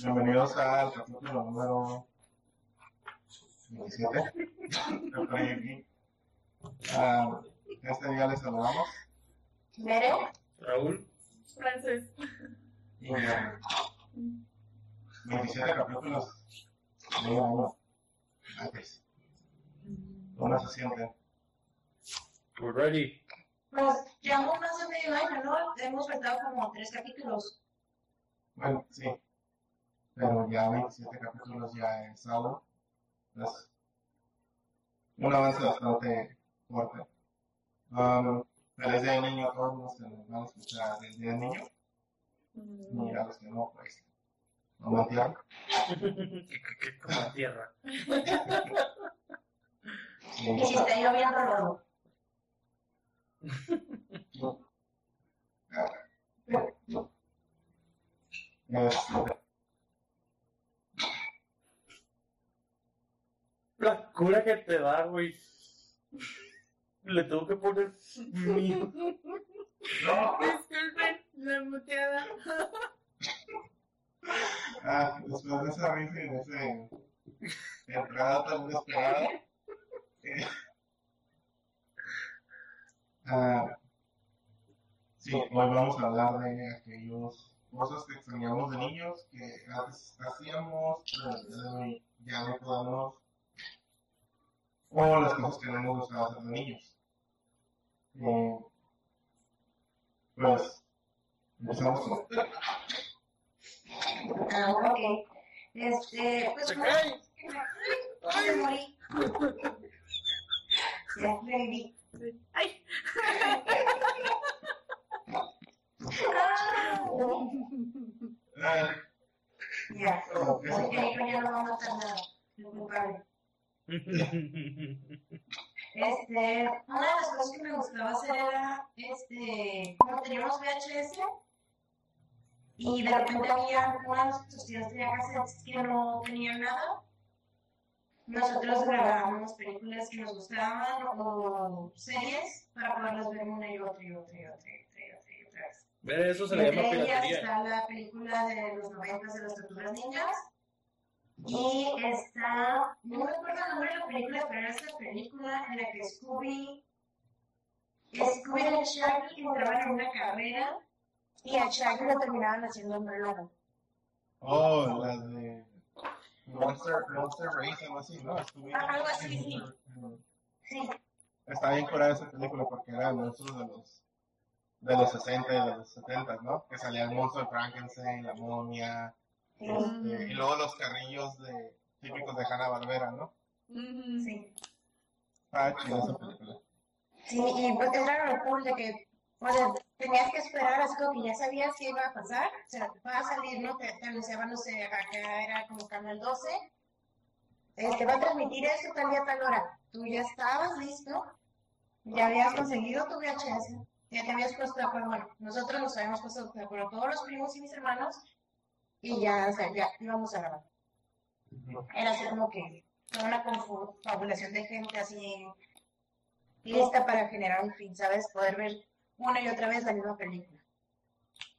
Bienvenidos al capítulo número 17 de Play. Ah, este día les saludamos ¿Mere? Raúl. Francés. y eh, 27 capítulos de un año antes. ¿Cómo se siente? We're ready. Pues llevamos más de medio año, ¿no? Hemos faltado como tres capítulos. Bueno, sí. Pero ya 27 capítulos ya es algo. Es un avance bastante fuerte. Um, feliz día del niño a todos los que nos van a escuchar el día del niño. Y a los que no, pues. Que, que como tierra. Y si está lloviendo, lo La cura que te da, güey. Le tengo que poner mi... Disculpen la muteada. ah, después de esa risa y de ese entrada tan inesperada. Ah, sí, hoy vamos a hablar de aquellos cosas que extrañamos de niños, que antes hacíamos, pero ya no podemos, o las cosas que no nos gustaba hacer de niños. Eh, pues, empezamos con... Ah, ok. Este, pues Se bueno, cae. ay, me morí. Ya. Ay. Ya, porque ya no a nada. Este, una de las cosas que me gustaba hacer era, este, como teníamos VHS, y de repente había uno de nuestros tíos tenía cassettes que no tenían nada, nosotros grabábamos películas que nos gustaban o series para poderlas ver una y otra y otra y otra y otra y otra y otra vez. Ver, eso se le llama Entre ellas está la película de los noventas de las tortugas ninjas. Y está, no me acuerdo el nombre de la película, pero era esta película en la que Scooby, Scooby y Shaggy entraban en una carrera y a Shaggy lo terminaban haciendo hombre lobo. Oh, la de Monster, Monster Race, algo así, ¿no? Estuve- Ah, algo así, sí. Sí, Está bien curada esa película porque era monstruos de los de los 60 y de los 70, ¿no? Que salía el monstruo de Frankenstein, la momia, sí, este, y luego los carrillos de, típicos de Hanna Barbera, ¿no? Sí. Ah, chida esa película. Sí, y pues era lo cool de que, o sea, tenías que esperar, así como que ya sabías qué iba a pasar, o sea, va a salir, ¿no? Te, te anunciaban, no sé, acá era como Canal 12, este, va a transmitir esto tal día, tal hora. Tú ya estabas listo, ya habías conseguido tu VHS, ya te habías puesto de acuerdo, bueno, nosotros nos habíamos puesto de acuerdo, todos los primos y mis hermanos, y ya, o sea, ya íbamos a grabar. Era así como que toda una confabulación de gente así lista para generar un fin, ¿sabes? Poder ver una y otra vez la misma película.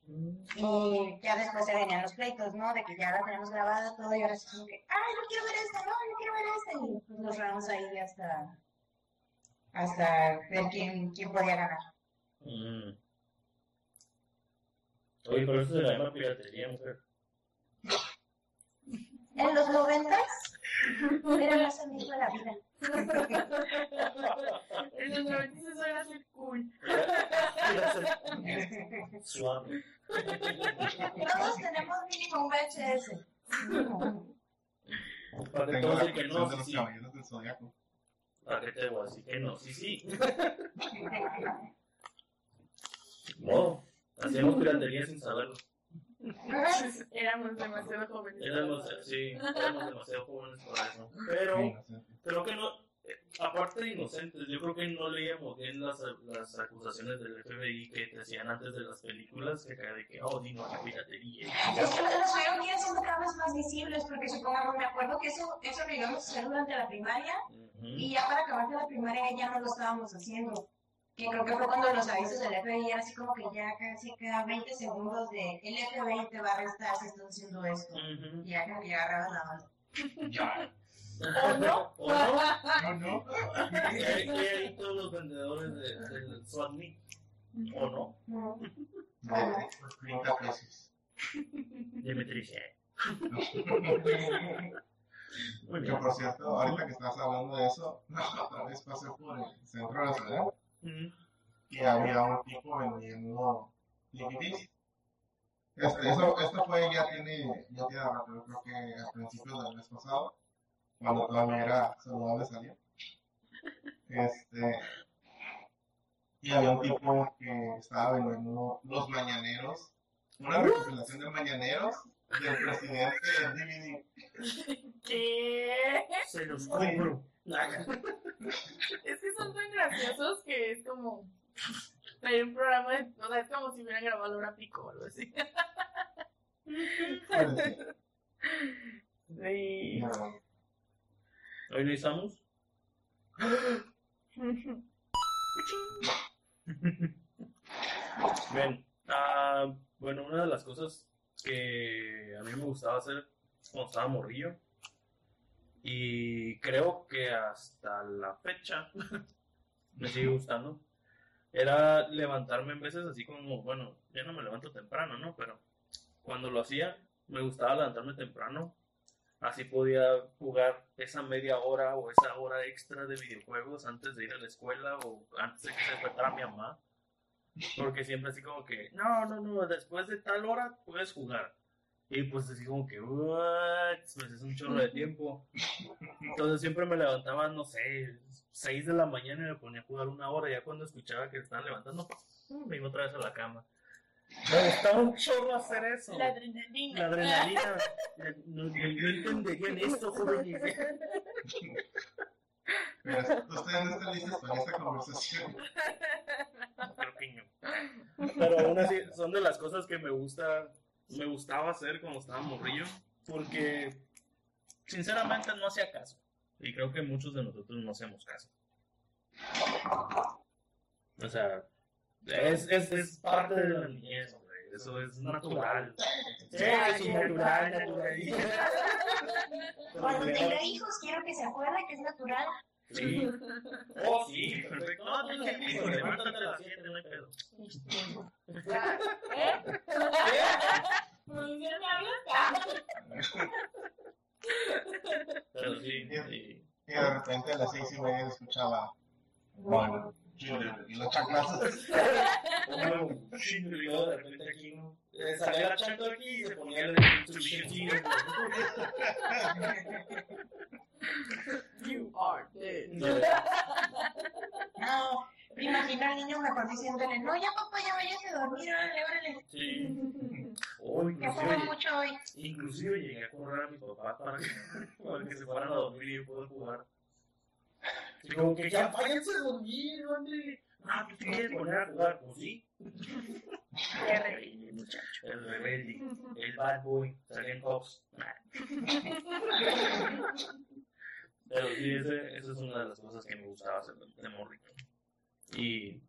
Y ya después se venían los pleitos, ¿no? De que ya la tenemos grabada todo y ahora sí como que, ay, yo quiero ver esta, no, yo quiero ver esta. Y pues nos ramos ahí hasta, hasta ver quién, quién podía ganar. Mm. Oye, pero eso se le llama piratería, mujer. En los noventas era más amigo de la vida. En los 90 eso era ser cool. Suave. Todos tenemos mínimo un VHS. Para que digan que no, sí. Para que te voy a decir que no, sí, sí. No, hacíamos piratería sin saberlo. Éramos demasiado jóvenes. Éramos, sí, éramos demasiado jóvenes para eso. Pero creo que no, eh, aparte de inocentes, yo creo que no leíamos bien las, las acusaciones del FBI que te hacían antes de las películas, que acá de que, oh, dinos la piratería. Es que los ir haciendo cada vez más visibles, porque supongamos, me acuerdo que eso, eso lo íbamos a hacer durante la primaria, y ya para acabar de la primaria ya no lo estábamos haciendo. Que creo que fue cuando los avisos del FBI así como que ya casi cada 20 segundos de el FBI te va a arrestar si estás haciendo esto. Ujú. Y ya como que la banda. Ya. ¿O no? ¿O no? No, no. Y ahí, todos los vendedores de- del SWAT meet. ¿O no? No. De 30 pesos. Dimitri Muy Que bien. por cierto, ahorita que estás hablando de eso, otra vez pasé por el centro de la ciudad Y había un tipo vendiendo DVDs. Este, eso, esto fue, ya tiene, ya tiene rato, yo creo que a principios del mes pasado, cuando todavía era saludable salir. Este, y había un tipo que estaba vendiendo los mañaneros, una recopilación de mañaneros del presidente en DVD. ¿Qué? Se los compro. Es que son tan graciosos que es como. Hay un programa de. O sea, es como si hubieran grabado una pico o algo así. Sí. Hoy no estamos. Bien, ah, bueno, una de las cosas que a mí me gustaba hacer cuando estaba morrillo, y creo que hasta la fecha me sigue gustando, era levantarme en veces así como, bueno, ya no me levanto temprano, ¿no? Pero cuando lo hacía, me gustaba levantarme temprano, así podía jugar esa media hora o esa hora extra de videojuegos antes de ir a la escuela o antes de que se despertara mi mamá. Porque siempre así como que, no, no, no, después de tal hora puedes jugar. Y pues así como que, what, me haces un chorro de tiempo. Entonces siempre me levantaba, no sé, 6 de la mañana y me ponía a jugar una hora. Ya cuando escuchaba que estaban levantando, me iba otra vez a la cama. Me gustaba un chorro hacer eso. La adrenalina. La adrenalina. No, no, no entenderían esto, jóvenes. ustedes no están listos para esta conversación. Creo que no. Pero aún así, son de las cosas que me gusta, me gustaba hacer cuando estaba morrillo, porque sinceramente no hacía caso. Y creo que muchos de nosotros no hacemos caso. O sea, es, es, es parte de la niñez, güey. Eso es natural. Sí, es natural, natural. Cuando tenga hijos, quiero que se acuerde que es natural. Sí. Oh, sí, perfecto. No, tú sí, hijo, levántate a las 7, no hay pedo. ¿Eh? ¿Producción me habla? Pero sí, sí. Y de repente a las seis y media escuchaba, bueno, y los chanclazos. Uno, chingo, y luego de repente aquí, ¿no? Eh, salía la chancla aquí y se ponía el instrucción. You are dead. No, me imagino mejor diciéndole, no, ya papá, ya váyase a dormir, órale, órale. Sí. O inclusive, mucho hoy. inclusive llegué a correr a mis papás para que, para que se fueran a dormir y yo poder jugar. Y como que ya váyanse a dormir, ¿dónde? No, ¿tú quieres poner a jugar? Pues sí. Qué rebelde, muchacho. El rebelde, el bad boy, Sergeant Cox. Pero sí, ese, esa es una de las cosas que me gustaba hacer de morrito. Y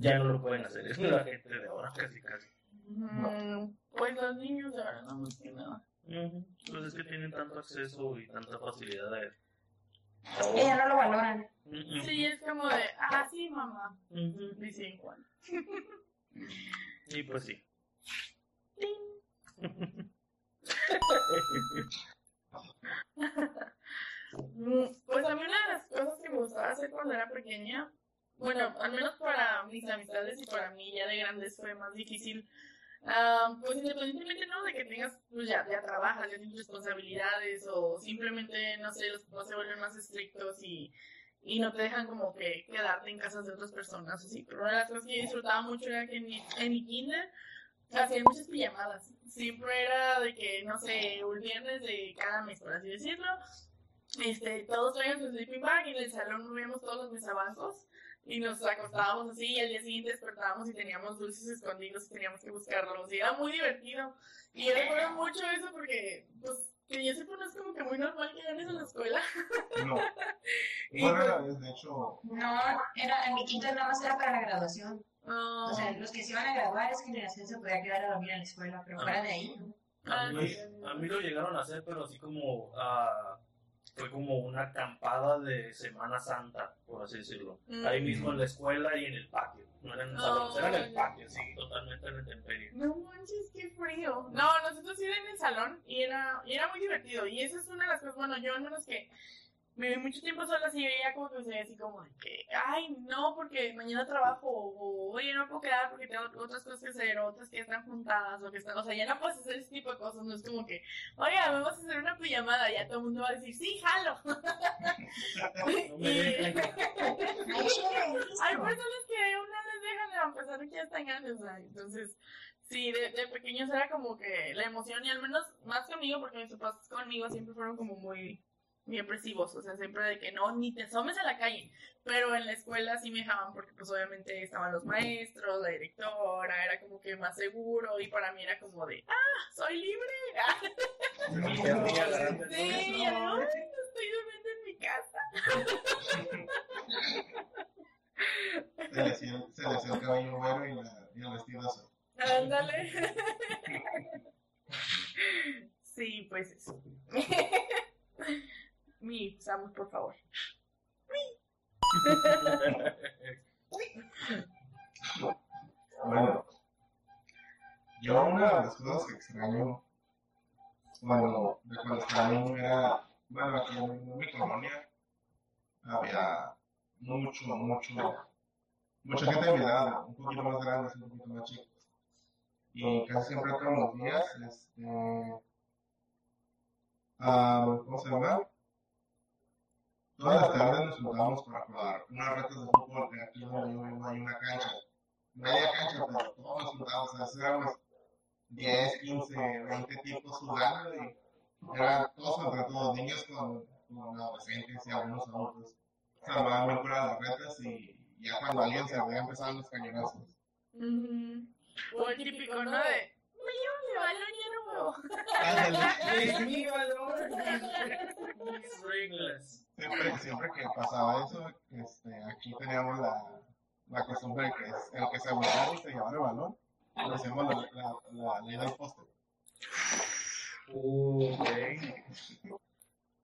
ya no lo pueden hacer, es la gente de ahora casi casi. Mm, Pues los niños de ahora no me dicen nada. Pues es que tienen tanto acceso y tanta facilidad de... Que ya no lo valoran. Sí, es como de, ah, sí, mamá. Dice Juan. Y pues sí. Mm, Pues a mí una de las cosas que me gustaba hacer cuando era pequeña, bueno, al menos para mis amistades y para mí ya de grandes fue más difícil. Ah, pues independientemente no de que tengas, pues ya, ya trabajas, ya tienes responsabilidades o simplemente, no sé, los papás se vuelven más estrictos y, y no te dejan como que quedarte en casas de otras personas así. Pero una de las cosas que yo disfrutaba mucho era que en mi, en mi kinder hacía muchas pijamadas. Siempre era de que, no sé, un viernes de cada mes, por así decirlo, este, todos traían su sleeping bag y en el salón movíamos todos los mesabancos y nos acostábamos así y al día siguiente despertábamos y teníamos dulces escondidos y teníamos que buscarlos y era muy divertido y yo recuerdo mucho eso porque pues que yo sepa no es como que muy normal que hagan eso en la escuela No, Y Muy pues- de hecho, No, era, en mi quinto nada más era para la graduación. Ah, O sea, los que se iban a graduar, esa generación se podía quedar a dormir en la escuela, pero fuera de ahí, ¿no? A mí, Ah, a mí lo llegaron a hacer, pero así como. ah, fue como una acampada de Semana Santa, por así decirlo. Mm. Ahí mismo en la escuela y en el patio. No eran en Oh, salones, era en el patio, sí, totalmente en la intemperie. No manches, qué frío. No, nosotros sí era en el salón y era, y era muy divertido. Y esa es una de las cosas, bueno, yo al menos que viví mucho tiempo sola, así veía como que se así como de que, ay, no, porque mañana trabajo, o oye, no puedo quedar porque tengo otras cosas que hacer, o otras que están juntadas, o que están, o sea, ya no puedes hacer ese tipo de cosas, no es como que, oiga, vamos a hacer una pijamada, ya todo el mundo va a decir, sí, jalo. Me Y- hay personas que una les dejan a pesar de que ya están grandes, o sea, entonces, sí, de, de pequeños era como que la emoción, y al menos más conmigo, porque mis papás conmigo siempre fueron como muy, muy opresivos, o sea, siempre de que no, ni te asomes a la calle, pero en la escuela sí me dejaban, porque pues obviamente estaban los maestros, la directora, era como que más seguro, y para mí era como de, ah, soy libre, sí, ¿no? "Ay, estoy durmiendo en mi casa. se le hacía, se le hacía el cabello güero y, la, y el vestido azul. Ándale. Sí, pues eso. Mi, Samus, por favor. Bueno, yo una de las cosas que extraño, bueno, de cuando estaba niño era, bueno, aquí en mi colonia había mucho, mucho, mucha gente de mi edad, un poquito más grandes, un poquito más chicos. Y casi siempre todos los días, este, ah, ¿cómo se llama? Todas las tardes nos juntábamos para jugar unas retas de fútbol, que aquí donde yo vivo hay una cancha media cancha, pero todos nos juntábamos, o sea, éramos 10, 15, 20 tipos jugando y era todos entre todos, niños con, con adolescentes y algunos adultos. Se armaban muy puras las retas y ya cuando alguien se había empezado los cañonazos. Ujú. O el típico, ¿no? De, me llevo mi balón y ya no juego. Ándale. Es mi valor. Mis reglas. Siempre, siempre que pasaba eso, este, aquí teníamos la, la costumbre de que es el que se burlaba y se llevaba el balón, le decíamos la, la, la ley del poste. Uh.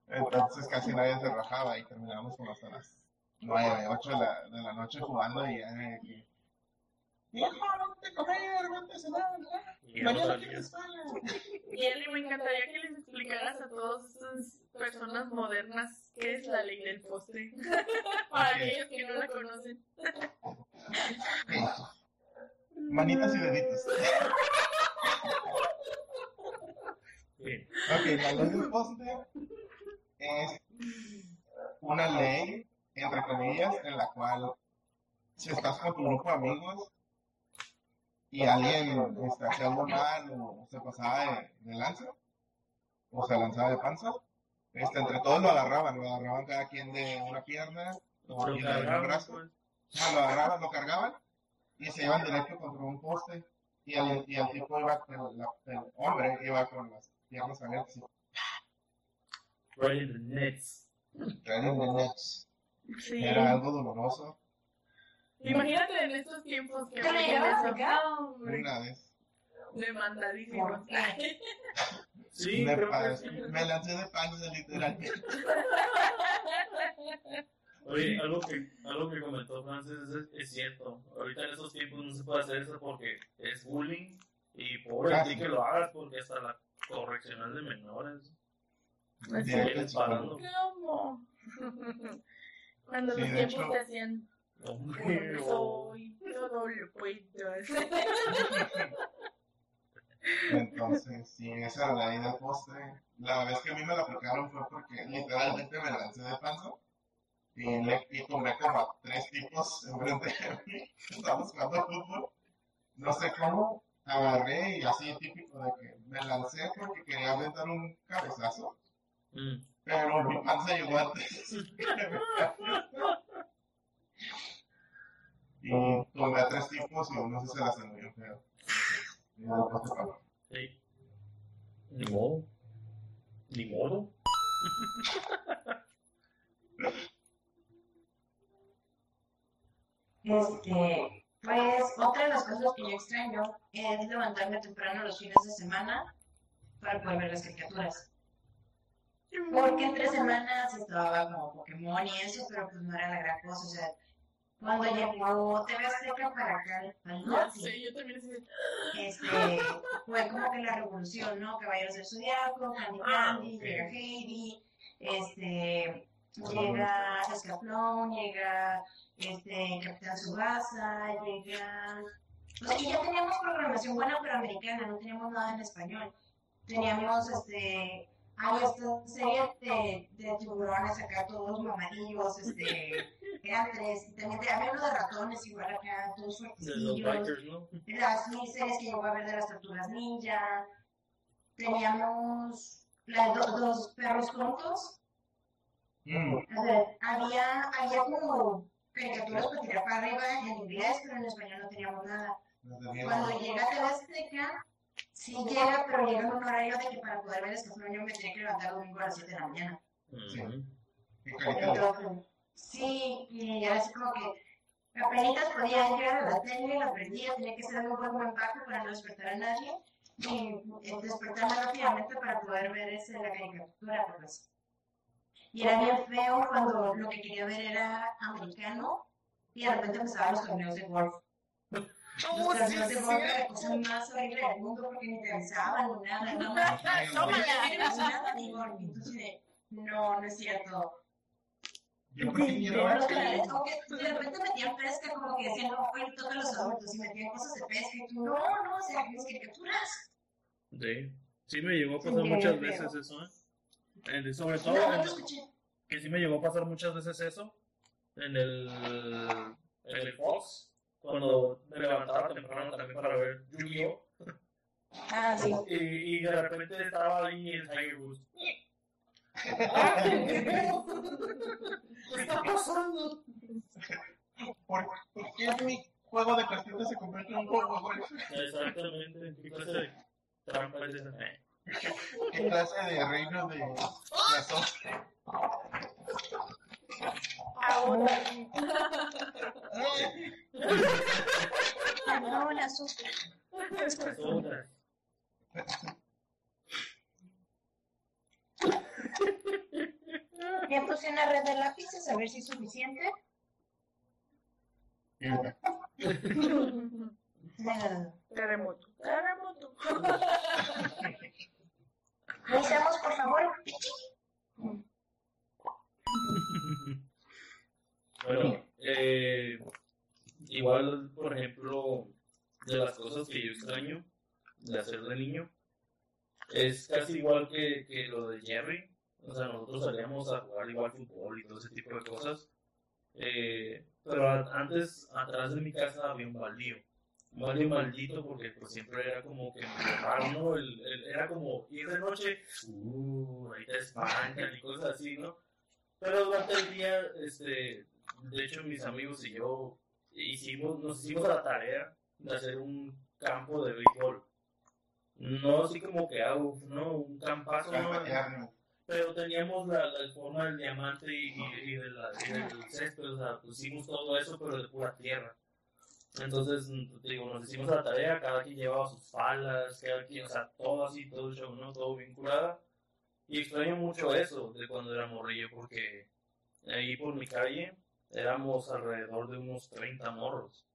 Entonces casi nadie se rajaba y terminábamos como hasta las 9, 8 de la, de la noche jugando y ya vente a comer, vente a cenar, Y mañana Eli, me encantaría que les explicaras a todas estas personas modernas qué es la ley del postre. Para aquellos que no la conocen. Manitas y deditos. Bien. Ok, la ley del poste es una ley, entre comillas, en la cual si estás con tu grupo de amigos y alguien este, hacía algo mal o se pasaba de, de lanza o se lanzaba de panza, este, entre todos lo agarraban, lo agarraban cada quien de una pierna o de un brazo, pues. Ah, lo agarraban, lo cargaban y se iban directo contra un poste y el, y el tipo iba, el, la- el hombre iba con las piernas abiertas y Right in the nets. right in the nuts. Sí. Era algo doloroso. Imagínate en estos tiempos que ¿Te lo apliquen llevas. Una vez Demandadísimos. Sí, me, sí. me lancé de panza literalmente. Oye, algo que, algo que comentó Francis es, es cierto. Ahorita en esos tiempos no se puede hacer eso porque es bullying y pobre de ti sí. que lo hagas porque hasta la correccional de menores vienes al pagando. ¿Cómo? Cuando Sí, los tiempos hecho- te hacían Hombre, "Bueno, soy, todo lo puedo hacer". Entonces, sí, esa era la ley del postre. La vez que a mí me la aplicaron fue porque literalmente me lancé de panza y, le, y tomé como a tres tipos enfrente de mí. Estábamos jugando fútbol. No sé cómo, agarré y así típico de que me lancé porque quería aventar un cabezazo, Mm. pero mi panza llegó antes. y tomé a tres tipos y uno se la bien feo. Y después te pagó. Sí. Ni modo. Ni modo. Este, pues otra de las cosas que yo extraño es levantarme temprano los fines de semana para poder ver las caricaturas. Porque entre semanas estaba como Pokémon y eso, pero pues no era la gran cosa. O sea, cuando llegó TV Azteca para acá al norte, sé, yo también este, fue como que la revolución, ¿no? Caballeros del Zodiaco, Candy Ah, Candy, llega Heidi, este, llega Escaflón, llega este, Capitán Subasa, llega... O sea, ya teníamos programación buena pero americana, no teníamos nada en español. Teníamos, este, hay esta serie de, de tiburones acá, todos mamadillos, este, eran tres. También te- había uno de ratones igual acá, todos De los bikers, ¿no? las series que llegó a ver de las tortugas ninja. Teníamos la do- dos perros juntos. Mm, A había, había como caricaturas para tirar para arriba en inglés, pero en español no teníamos nada. Cuando llega TV Azteca, sí llega, pero llega en un horario de que para poder ver Escaflón yo me tenía que levantar domingo a las 7 de la mañana. Caricatura. Entonces, sí, y era así como que apenas podía llegar a la tele, la prendía, tenía que ser un buen buen bajo para no despertar a nadie y eh, despertarme rápidamente para poder ver ese, la caricatura. Y era bien feo cuando lo que quería ver era americano y de repente empezaban los torneos de golf. Los torneos de golf era la cosa más horrible del mundo porque ni te avisaban ni nada, no. No, no ver. Como que de repente metían pesca, como que decían, no, fue a los adultos y metían cosas de pesca y tú, no, no, o sea, mis caricaturas. Sí. Sí me llegó a pasar Sí, muchas creo. veces eso, ¿eh? En- sobre todo No, no que sí me llegó a pasar muchas veces eso en el en el Fox cuando me levantaba temprano también para ver Yu-Gi-Oh Ah, sí. y, y de repente estaba ahí el Tiger Woods ¿qué está pasando? ¿Por qué mi juego de cartitas se convierte en un juego de golf? exactamente qué clase de trampa es esa ¿Qué clase de reino de las Ahora. No, la azúcar. personas. Ya puse una red de lápices a ver si es suficiente. Terremoto. Terremoto. Revisamos, por favor. Bueno, eh, igual, por ejemplo, de las cosas que yo extraño de hacer de niño, es casi igual que, que lo de Jerry. O sea, nosotros salíamos a jugar igual fútbol y todo ese tipo de cosas. Eh, pero antes, atrás de mi casa había un baldío. Un baldío maldito porque pues siempre era como que raro, ¿no? El- el- era como ir de noche, uh, ahí te espantan y cosas así, ¿no? Pero durante el día, este, de hecho, mis amigos y yo hicimos, nos hicimos la tarea de hacer un campo de béisbol. No así como que hago, no, un campazo, no, pero teníamos la, la forma del diamante y, y, y de la, y del césped, o sea, pusimos todo eso, pero de pura tierra. Entonces, te digo, nos hicimos la tarea, cada quien llevaba sus palas, cada quien, o sea, todo así, todo el show, ¿no? Todo vinculado. Y extraño mucho eso de cuando era morrillo, porque ahí por mi calle éramos alrededor de unos 30 morros.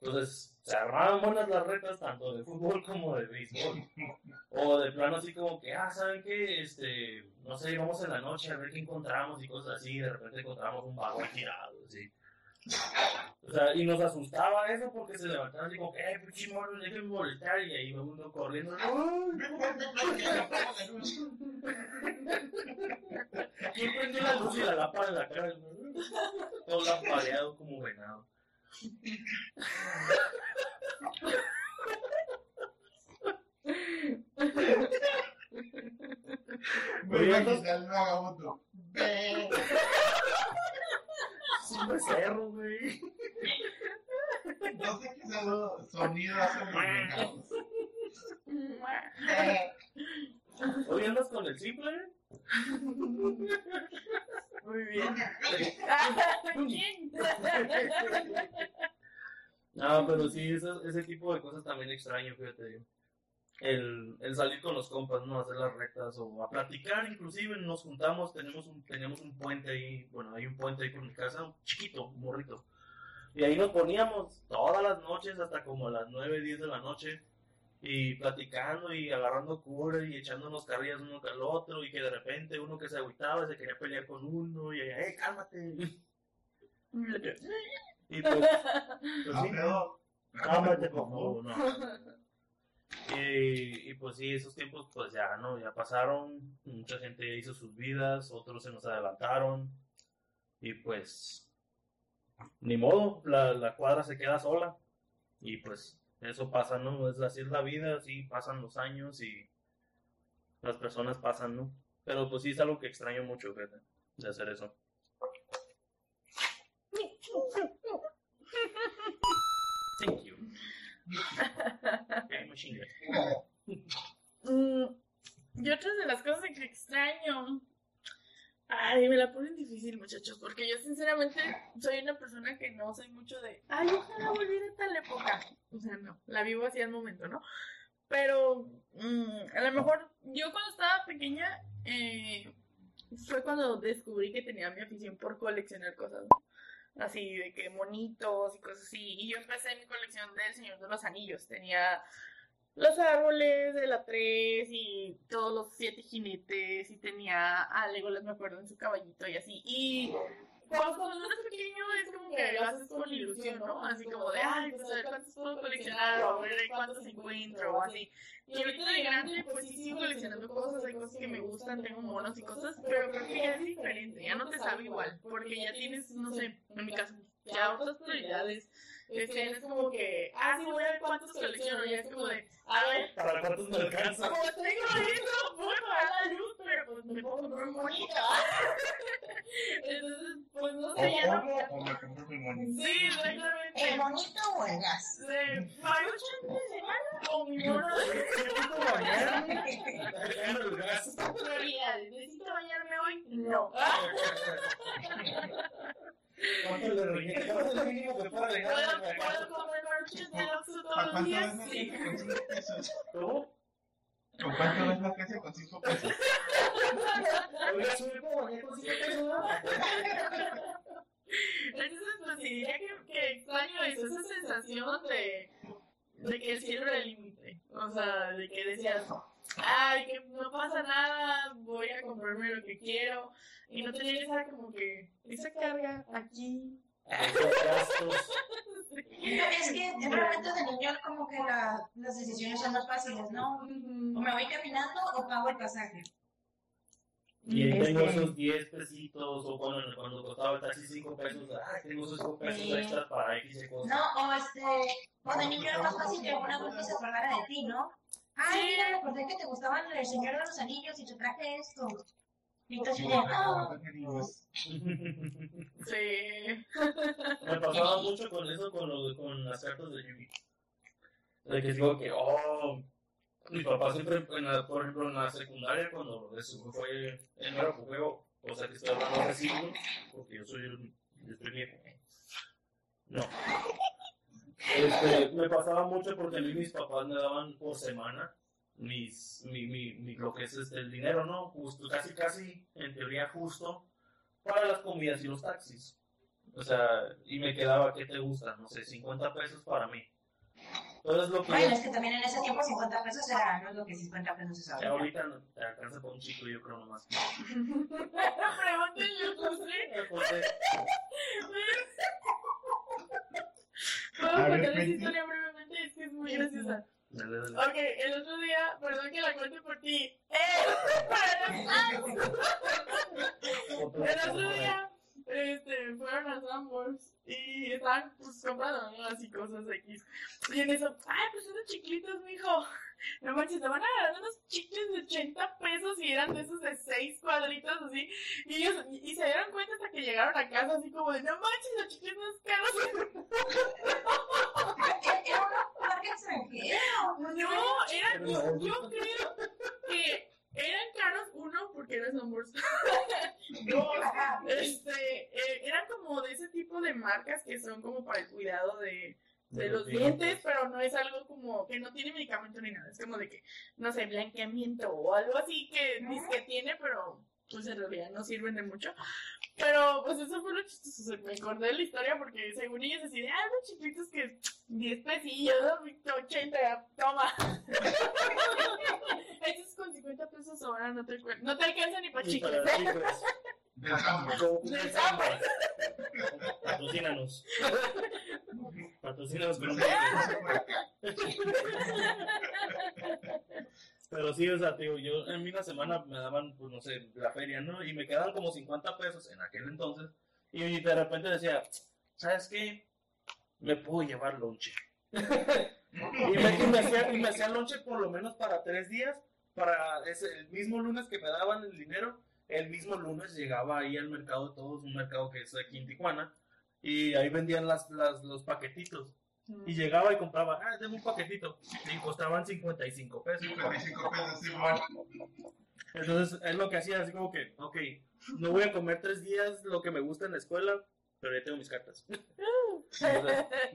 Entonces, se armaban buenas las retas tanto de fútbol como de béisbol. O de plano así como que, ah, ¿saben qué? Este, no sé, vamos en la noche a ver qué encontramos y cosas así, de repente encontramos un vagón tirado, así. O sea, y nos asustaba eso porque se levantaban así como que, eh, pinche déjenme molestar, y ahí iba uno corriendo. ¿Quién prendió la luz y la lámpara en la cara? Todo lampareado como venado. Voy a quitar el vagabundo. Un becerro, güey. No sé qué sonido hacen los veganos. ¿Hoy andas con el simple? Muy bien. No, pero sí, ese, ese tipo de cosas también extraño, fíjate. El, el salir con los compas, ¿no? Hacer las rectas o a platicar, inclusive nos juntamos, tenemos un, teníamos un puente ahí, bueno, hay un puente ahí por mi casa, un chiquito, un morrito. Y ahí nos poníamos todas las noches hasta como las 9, 10 de la noche y platicando y agarrando cura y echándonos carrillas uno al otro y que de repente uno que se agüitaba se quería pelear con uno y ¡eh, cálmate! Y pues, pues sí, Alfredo, cálmate, por favor, no. Y, y pues sí, esos tiempos pues ya, ¿no? Ya pasaron, mucha gente hizo sus vidas, otros se nos adelantaron y pues ni modo, la, la cuadra se queda sola y pues eso pasa, ¿no? Es así es la vida, así pasan los años y las personas pasan, ¿no? Pero pues sí es algo que extraño mucho, fíjate, de hacer eso. Thank you. Mm, y otras de las cosas que extraño. Ay, me la ponen difícil, muchachos, porque yo sinceramente soy una persona que no soy mucho de, ay, ojalá volviera a tal época. O sea, no, la vivo así al momento, ¿no? Pero mm, a lo mejor yo cuando estaba pequeña eh, fue cuando descubrí que tenía mi afición por coleccionar cosas, ¿no? Así de que monitos y cosas así. Y yo empecé mi colección del Señor de los Anillos. Tenía los árboles de la 3 y todos los siete jinetes y tenía a Legolas, me acuerdo, en su caballito y así. Y cuando uno es pequeño es como que lo haces con ilusión, ¿no? Así como de, ay, pues a ver cuántos puedo coleccionar o a ver cuántos encuentro o así. Y ahorita de grande, pues sí sigo coleccionando cosas, hay cosas que me gustan, tengo monos y cosas, pero creo que ya es diferente, ya no te sabe igual, porque ya tienes, no sé, en mi caso, ya otras prioridades. Este, es como que, ah, sí, voy a ver cuántos colecciono, ya es como de, a ver, ¿Para cuántos me alcanza? como tengo voy a pagar la luz, pero pues me puedo comprar un monito. Entonces, pues no sé, ya no. o me compro mi monito. Sí, exactamente. ¿El bonito o el gas? De marucha de semana o mi mono prioridades. ¿Necesito bañarme hoy? No. ¿Cuánto le regué? ¿Cuánto es lo mínimo que puedo ¿Puedo, regalar? ¿Puedo comer ¿Con cuánto Sí. la con cinco pesos? ¿Cómo? ¿Con cuánto ves la casa con cinco pesos? Oiga, sube como bañé con cinco pesos, ¿no? Entonces, pues sí, diría que, que extraño eso, esa sensación de, de que el cielo era el límite. O sea, de que decías, ay, que no pasa nada, voy a comprarme lo que quiero. Y no tener esa como que, esa carga aquí. Esos gastos. Es que en momentos de niño como que la- las decisiones son más fáciles, ¿no? O me voy caminando o pago el pasaje. Y ahí tengo Este- esos 10 pesitos, o cuando, cuando costaba el taxi 5 pesos, ah, tengo esos 5 pesos Sí. extras para X y cosas. No, o este, o de niño era más fácil que algún adulto se acordara de ti, ¿no? Ay, mira, me acordé que te gustaban el Señor de los Anillos y te traje esto. Y entonces ah. Es- Sí. Me pasaba mucho con eso, con, lo, con las cartas de Yugi. De que digo que, oh, mi papá siempre, en la- por ejemplo, en la secundaria, cuando eso fue en el juego, o sea que estoy hablando de siglos, porque yo soy, el- yo estoy viejo. No. Este, me pasaba mucho porque a mí mis papás me daban por semana mis, mi, mi, mi- lo que es este, el dinero, ¿no? Justo, casi, casi, en teoría justo, para las comidas y los taxis. O sea, y me quedaba, ¿qué te gusta? No sé, 50 pesos para mí. Entonces lo que bueno, es que también en ese tiempo 50 pesos era, no es lo que 50 pesos es ya ahora. ahorita no te alcanza para un chico, yo creo nomás. Pregúntenle, José. Entonces, ¿Puedo A contar esa historia brevemente? Es que es muy graciosa. dale, dale. Ok, el otro día, perdón que la cuente por ti. ¡Eh! ¡Para los El otro día, este, fueron a Sanborns y estaban, pues, comprando, ¿no? Así cosas X. Y en eso, ay, pues unos chiclitos, mijo. No manches, te van a dar unos chicles de 80 pesos y eran de esos de 6 cuadritos así. Y ellos, y, y se dieron cuenta hasta que llegaron a casa así como de, no manches, los chicles más caros. Era una marca extranjera. No, eran, yo, yo creo que eran caros, uno, porque eran Sanborns. Este, eh, eran como de ese tipo de marcas que son como para el cuidado de, de los dientes, pero no es algo como que no tiene medicamento ni nada. Es como de que, no sé, blanqueamiento o algo así que dice que tiene, pero pues en realidad no sirven de mucho. Pero pues eso fue lo chistoso. Me acordé de la historia porque según ellos así de, ah, los chiquitos que 10 pesillos, 80, toma. Con 50 pesos ahora no te, no te alcanza ni para chicles. para ¿eh? chicles. Patrocínanos. Patrocínanos con. Pero sí, o sea, te digo, yo en mi una semana me daban, pues no sé, la feria, ¿no? Y me quedaban como 50 pesos en aquel entonces. Y de repente decía, ¿sabes qué? Me puedo llevar lonche. y, me, y, me hacía, y me hacía lonche por lo menos para tres días. Para ese, el mismo lunes que me daban el dinero, el mismo lunes llegaba ahí al mercado de todos, un mercado que es aquí en Tijuana. Y ahí vendían las, las, los paquetitos. Y llegaba y compraba, ah, tengo un paquetito. Y costaban 55 pesos. 55 pesos, igual. Entonces es lo que hacía, así como que, ok, no voy a comer tres días lo que me gusta en la escuela, pero ya tengo mis cartas.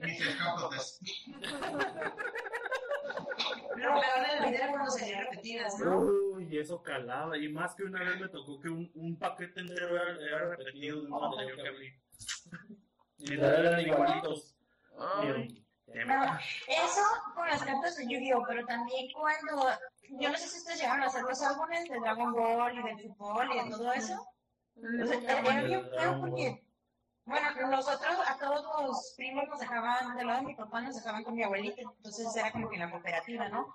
Mis escapotes. Lo peor de la vida era cuando salían repetidas, ¿no? Uy, eso calaba. Y más que una vez me tocó que un, un paquete entero era, era repetido de un anterior que abrí. Y eran igualitos. Ay. Y, No, eso con las cartas de Yu-Gi-Oh, pero también cuando, yo no sé si ustedes llegaron a hacer los álbumes de Dragon Ball y del fútbol y de todo eso. O sea, era bien feo porque, bueno, nosotros a todos los primos nos dejaban, del lado de mi papá nos dejaban con mi abuelita, entonces era como que la cooperativa, ¿no?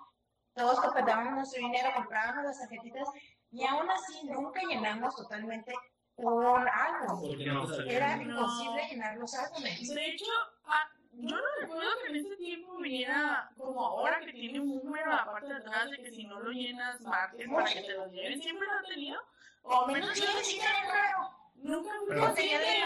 Todos cooperaban nuestro dinero, comprábamos las tarjetitas y aún así nunca llenamos totalmente un álbum. Porque no. Era No. imposible llenar los álbumes. De hecho, ah, yo no recuerdo que en ese tiempo viniera como ahora que tiene un número a la parte de atrás de que si no lo llenas marques para que te lo lleven. ¿Siempre lo han tenido? O menos Sí, yo sí, claro. nunca fui Pero- No, tenía la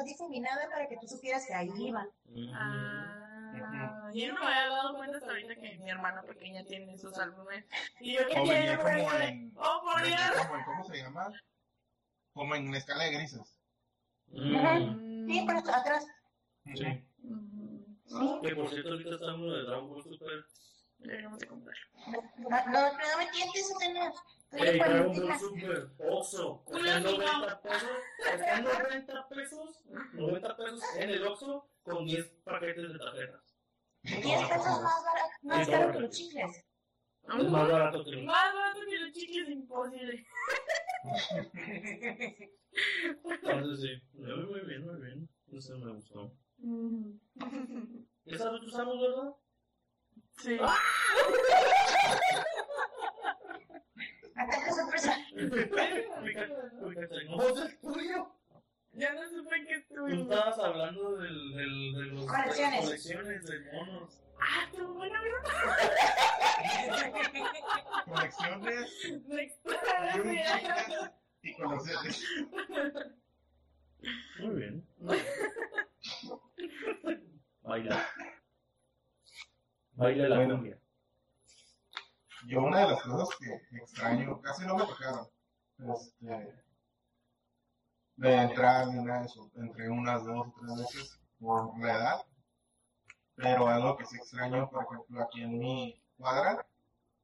atrás difuminada para que tú supieras que ahí iba. Mm. Ah, yo no me había dado cuenta hasta ahorita que mi hermana pequeña tiene esos álbumes. Y yo que quiero, como güey. en. Oh, por venía Dios. como en, ¿Cómo se llama? Como en escala de grises. Mm. Sí, por eso, atrás. Sí. Sí. Que por cierto, ahorita uno de Dragon Ball Super. Deberíamos de comprarlo. No, no, no me tientes, Atena. Estoy Ey, Dragon cuarentena. Ball Super, Oxxo, amiga. 90 pesos, en 90 pesos, 90 pesos en el Oxxo con 10 paquetes de tarjetas. 10 pesos más barato, más caro que los chicles. Es más barato que Más barato que los chicles, imposible. Entonces sí, muy muy bien, muy bien. Eso me gustó. ¿Esa no usamos, verdad? Sí. Atena, sorpresa. Fíjate, no, es tuyo. Ya no supe que Tú estuve. estabas hablando del, del, de los, Colecciones. colecciones de monos. Ah, qué bueno, Colecciones chicles y colecciones. Muy bien. Baila. Baila la Bueno. cumbia. Yo una de las cosas que extraño, casi no me tocaron, este, de entrar ni nada de eso, entré unas dos o tres veces por la edad, pero algo que sí extraño, por ejemplo, aquí en mi cuadra,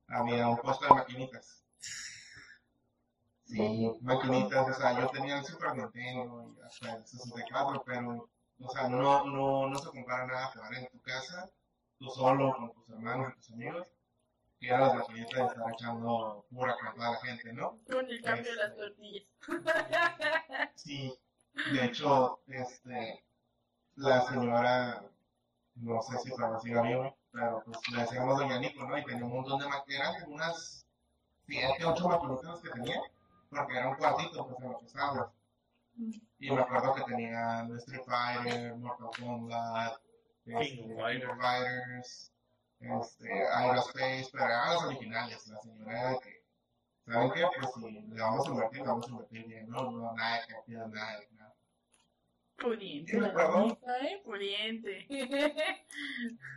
había un puesto de maquinitas. Sí, maquinitas, o sea, yo tenía el Super Nintendo y hasta el 64, pero, o sea, no, no, no se compara nada a jugar en tu casa, tú solo, con tus hermanos, tus amigos, que era las maquinitas de estar echando pura cantada a la gente, ¿no? Con el cambio de las tortillas. Sí, de hecho, este, la señora, no sé si todavía sigue viva, pero pues le decíamos Doña Nico, ¿no? Y tenía un montón de como unas 7, 8 maquinitas que tenía, porque era un cuartito, pues en los establos. Y me acuerdo que tenía Street Fighter, Mortal Kombat, este, King Fighters, este, Aerospace, pero eran las originales. La señora de que, ¿saben qué? Pues si le vamos a invertir, le vamos a invertir bien, no, no, nada de cantidad, nada de nada. Pudiente. Me acuerdo. ¿eh? Pudiente.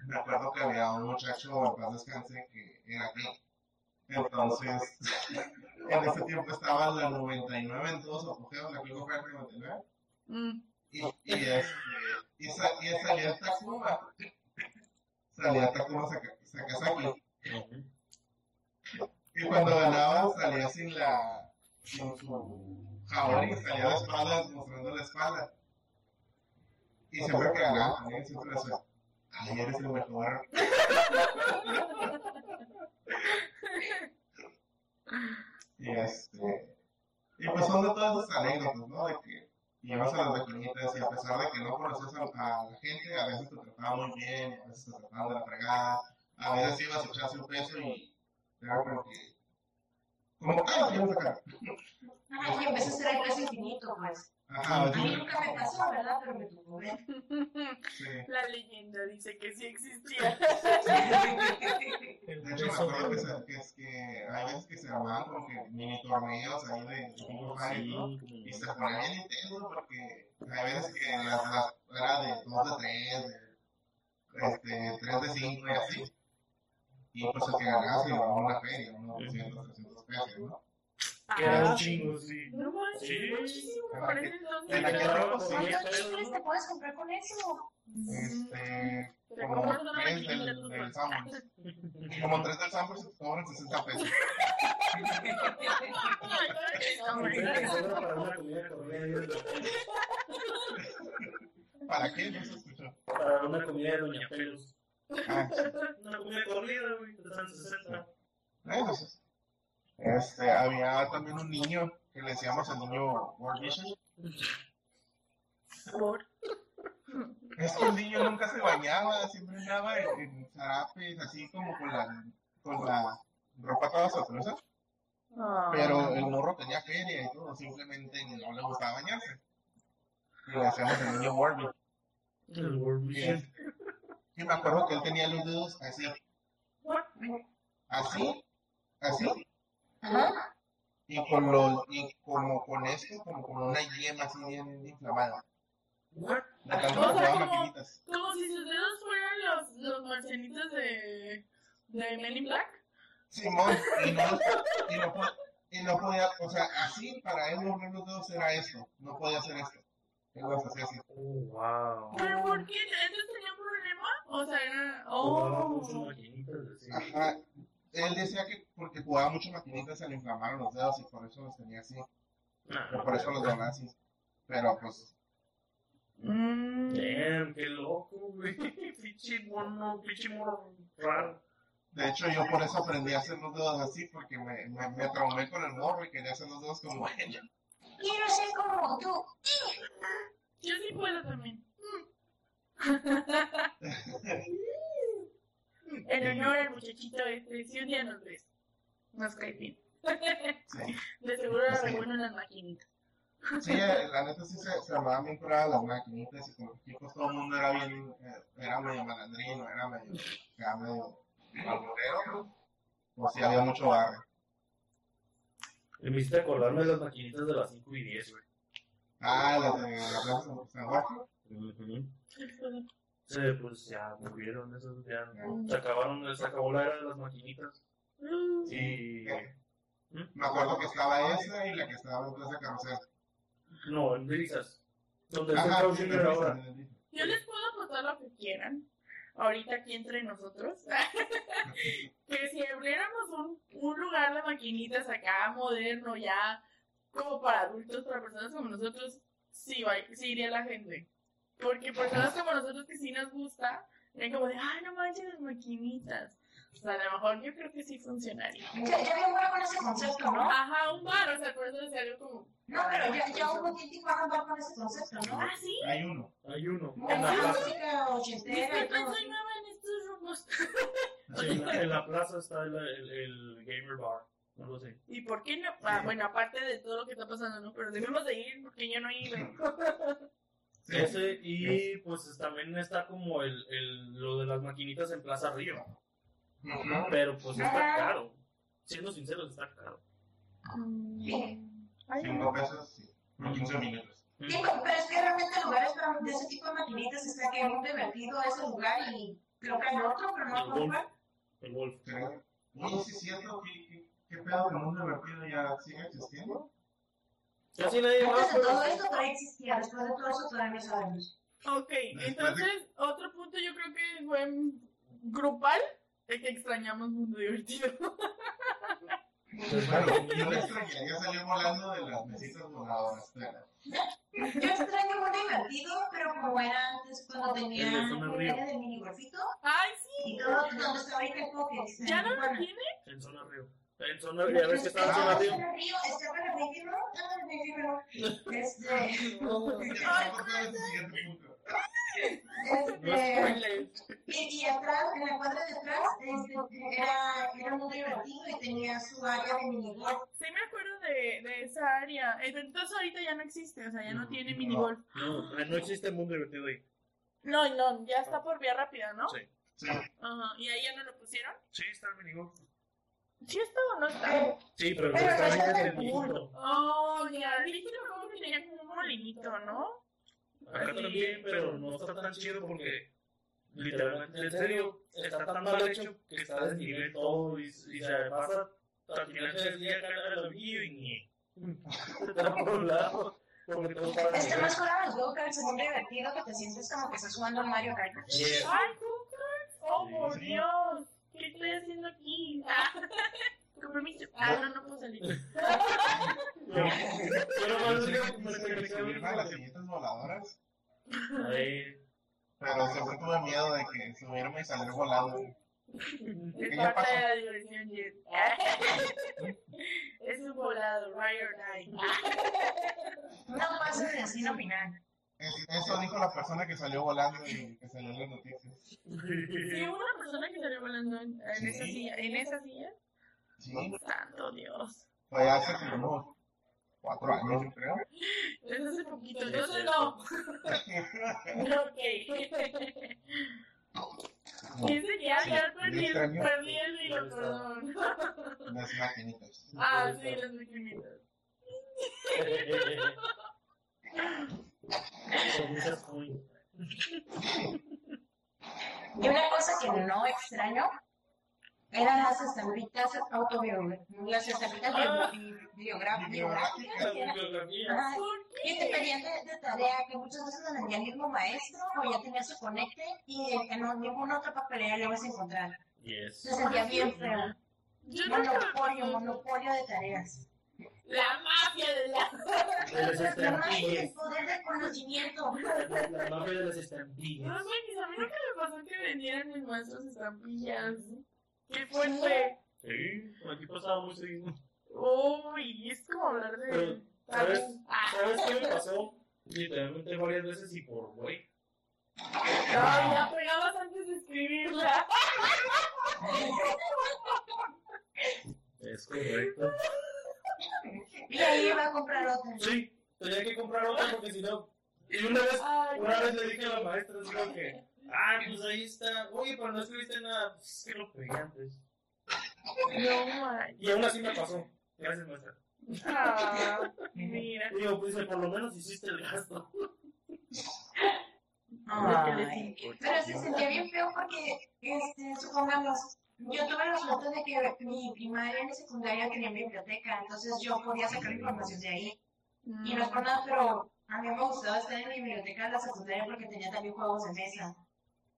Me acuerdo que había un muchacho, en paz descanse, que era gay. Entonces, en ese tiempo estaba la 99 en todos su apogeo, la King of Fighters 99. Mm. Y, y, este, y, sa- y salía Takuma. salía Takuma Saka- Sakazaki. Ujú. Y cuando ganaba salía sin la sin su jabalí, salía de espaldas mostrando la espalda. Y siempre que ganaba, también siempre decía, ay, eres el mejor. y este, y pues son de todas esas anécdotas, ¿no? De que ibas a las maquinitas y a pesar de que no conocías a, la gente, a veces te trataban muy bien, a veces te trataban de la fregada, a veces ibas a echarse un peso y era como que, como, ah, sacar. Ay, y empecé a hacer el precio infinito, pues. Ajá, A mí nunca me pasó, ¿verdad? Pero me tocó ver. sí. La leyenda dice que sí existía. El De hecho, me acuerdo que, es que hay veces que se armaban como que mini torneos ahí de ¿no? Sí, Y se ponía bien intenso porque hay veces que las, las era de 2 de 3, de este, 3 de 5 y así. Y pues el que ganaba se llevaba una feria, unos 200, 300 pesos, ¿no? Que era un Ah, chingo, sí. No manches, Sí. muchísimo. Parece entonces. En sí. ¿Cuántos chicles te puedes comprar con eso? Este, Te como compras una 3 maquinita del, del. Sanborns. Como 3 del Sanborns se te cobran 60 pesos. Para una comida corrida, ¿Para qué? No se escuchó. Para una comida de Doña Pelos. Ah, sí. Una comida corrida, güey, te dan 60. Entonces, este, había también un niño que le decíamos el niño. Por. Es que el niño nunca se bañaba, siempre andaba en, en zarapes, así como con la, con la ropa toda sorpresa. Pero el morro tenía feria y todo, simplemente no le gustaba bañarse. Y le decíamos el niño World El World Vision. Y me acuerdo que él tenía los dedos así, así, así, Ajá. y con los, y como con esto, como con una yema así bien inflamada. O sea, como- maquinitas. Como si sus dedos fueran los, los marcianitos de, de Men in Black. Simón, y no, y no, po- y no podía, o sea, así para él mover los dedos era esto, no podía hacer esto. Él los hacía así. Oh, wow. ¿Pero por qué? ¿Entonces tenía un problema? O sea, era. Oh. Ajá. Él decía que porque jugaba mucho maquinitas se le inflamaron los dedos y por eso los tenía así. Nah, Por eso los donaba así. Pero pues, Mm. Damn, qué loco, güey. Pinche mono, pinche morro raro. de hecho yo por eso aprendí a hacer los dedos así, porque me, me, me traumé con el morro y quería hacer los dedos como ella. Quiero ser como tú. Yo sí puedo también. En honor al muchachito este, si un día nos ves, nos cae bien. Sí, De seguro era re bueno en las maquinitas. sí eh, la neta sí se, se armaban bien curadas las maquinitas y como que pues todo el mundo era bien, eh, era medio malandrino, era medio, era medio alburero, pues sí había mucho barrio. Me hiciste acordarme de las maquinitas de las 5 y 10, güey. Ah, las de la Plaza San Juan. Sí, pues ya murieron esos, ya se acabaron, se acabó la era de las maquinitas. Y. Me acuerdo que estaba esa y la que estaba en Plaza Carrusel. No, en Brisas. Donde está ahora. Yo les puedo apostar lo que quieran. Ahorita aquí entre nosotros. que si abriéramos un, un lugar de maquinitas acá moderno, ya como para adultos, para personas como nosotros, sí, va, sí iría la gente. Porque personas como nosotros que sí nos gusta, ven como de, ay, no manches las maquinitas. O sea, a lo mejor yo creo que sí funcionaría. Ya, ya había un bar con ese concepto, ¿no? Ajá, un bar, o sea, por eso decía algo como, No, pero ya, ya hubo tiempo y un bar con ese concepto, ¿no? ah, sí. Hay uno. Hay uno. En la plaza. Disculpen, soy nueva en estos rumbos. Sí, en, la, plaza está el, el, el Gamer Bar. Algo así. ¿Y por qué no? Ah, bueno, aparte de todo lo que está pasando, ¿no? Pero debemos de ir porque yo no. Sí. Ese, y pues también está como el, el, lo de las maquinitas en Plaza Río. Pero pues está caro. Siendo sinceros, está caro. Ay, Cinco pesos, sí. Por 15 minutos. Sí, pero es que realmente lugares para- de ese tipo de maquinitas está que es muy divertido ese lugar y creo que hay otro, pero no El no golf. lugar. El Wolf. Sí. Oye, sí es cierto, ¿qué, qué, qué pedo que el mundo invertido ya sigue existiendo? Casi nadie va, Antes de todo esto todavía existía, después de todo eso todavía no sabemos. Ok, entonces, otro punto yo creo que fue grupal de que extrañamos Mundo Divertido. Pues bueno, yo extrañaría salir volando de las mesitas voladoras. claro. Yo extraño muy divertido, pero como era antes cuando tenía El Zona área de mini golfito Ay, sí. y todo donde estaba ahí el Pokédex. ¿Ya no lo tiene? En zona río. En zona río, ya ves que estaba en zona Estaba río. en el río, estaba en el río, estaba en el río. Este. No este, y, y atrás, en la cuadra de atrás, este, era, era muy divertido y tenía su área de minigolf. Sí me acuerdo de, de esa área. Entonces ahorita ya no existe, o sea, ya no tiene minigolf. No, no existe mundo divertido ahí. No, no, ya está por vía rápida, ¿no? Sí. Sí. Ajá. ¿Y ahí ya no lo pusieron? Sí, está el minigolf. ¿Sí está o no está? Sí, pero Pero está está bien en el entendido. Oh, ya. El acuerdo que tenía como un molinito, ¿no? Acá también, pero no está tan chido porque literalmente, en serio, está tan mal hecho que está desnivel todo y, y se pasa al final del día acá el amigo y ni está por un lado. Porque todo Está más jugado los go karts, es muy divertido que te sientes como que estás jugando en Mario Kart. Yeah. ¡Ay, Cookers! ¡Oh, Sí, por sí. Dios! ¿Qué estoy haciendo aquí? Ah, con permiso. Ah, no, no puedo salir. Pero no sé cómo se Quise subirme a las siguientes voladoras, Ahí. pero siempre tuve miedo de que subirme y salir volando. Es parte pasó. de la diversión, Jet. Es un volado, ride or die. No pasa de destino final. Es- Eso dijo la persona que salió volando y que salió en las noticias. Sí, hubo una persona que salió volando en, en esa Sí. silla. ¿En esa silla? Sí, Santo Dios. fue hace como unos cuatro años, yo creo. Es hace poquito. Entonces no. Ok. Ya perdí, Diez años. perdí el hilo, perdón. Las maquinitas. Ah, sí, las maquinitas. Y una cosa que no extraño eran las estampitas autobiográficas, las estampitas Ah. bio- biograf- biográficas. La que eran- bibliografía. Ajá, ¿Por que te pedían de, de tarea, que muchas veces lo vendía el mismo maestro o ya tenía su conecte y en, en ninguna otra papelera lo ibas a encontrar. Yes. Se sentía bien feo. Yo nunca Monopolio, monopolio de tareas. La mafia de la... De estampillas. poder del conocimiento. La mafia de las No estampillas. manches, a mí nunca me pasó que vendieran mis maestros estampillas. ¡Qué fuerte! Sí, aquí pasaba muy seguido. Uy, es como hablar de... Pero, ¿sabes? Ah, ¿Sabes qué me pasó? Literalmente varias veces y por güey. no, ya pegabas antes de escribirla. Es correcto. Y ahí iba a comprar otra. Sí, tenía que comprar otra porque si no. Y una vez, Ay, una vez le dije a la maestra, así como que, ah, pues ahí está. Oye, pero no escribiste nada. Pues es que lo pegué antes. no. Y aún así me pasó. Gracias, maestra. Ah, mira. Digo, pues por lo menos hiciste el gasto. Ay, pero se sentía bien feo porque, este, supongamos, yo tuve la suerte de que mi primaria y mi secundaria tenían biblioteca, entonces yo podía sacar información de ahí. Y no es por nada, pero a mí me gustaba estar en mi biblioteca de la secundaria porque tenía también juegos de mesa.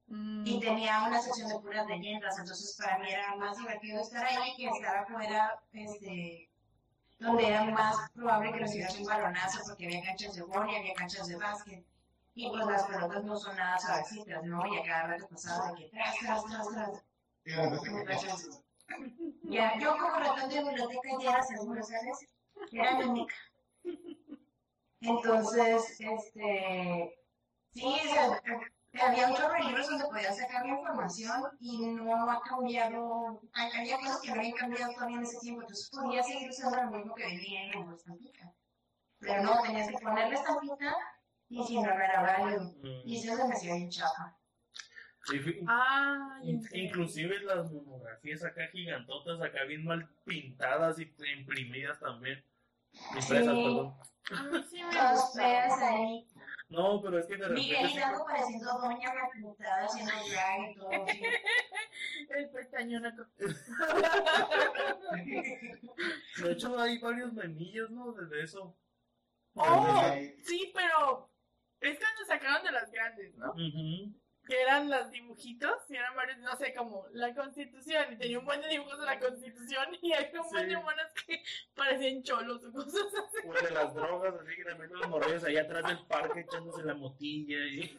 Mm. Y tenía una sección de puras leyendas, entonces para mí era más divertido estar ahí que estar afuera, este, donde era más probable que recibieras un balonazo porque había canchas de vóley, había canchas de básquet. Y pues las pelotas no son nada suavecitas, ¿no? Y a cada rato pasaba de que tras, tras, tras, tras. Ya, yo como ratón de biblioteca ya era seguro, ¿sabes? Era mi única. Entonces, este, sí, o sea, había un chorro de libros donde podía sacar la información y no ha cambiado, había cosas que no habían cambiado todavía en ese tiempo, entonces podía seguir usando lo mismo que venía en la estampita. Pero no, tenías que poner la estampita y si no, no era válido. Y eso se me hacía bien chafa. Sí, serio. inclusive las monografías acá gigantotas, acá bien mal pintadas y imprimidas también. Impresas, Sí. perdón. A mí sí me feas ahí. No, pero es que de Miguel repente... Hidalgo pareciendo doña maquintada haciendo drag y todo. así. El pestañón acá. De hecho, hay varios memillos, ¿no? Desde eso. Oh, sí, pero es cuando sacaron de las grandes, ¿no? Ujú. Que eran los dibujitos, y eran varios, no sé, como la constitución, y tenía un buen de dibujos de la constitución, y hay un buen de que parecían cholos o cosas así. O de las drogas, así que también los morrillos allá atrás del parque echándose la motilla y.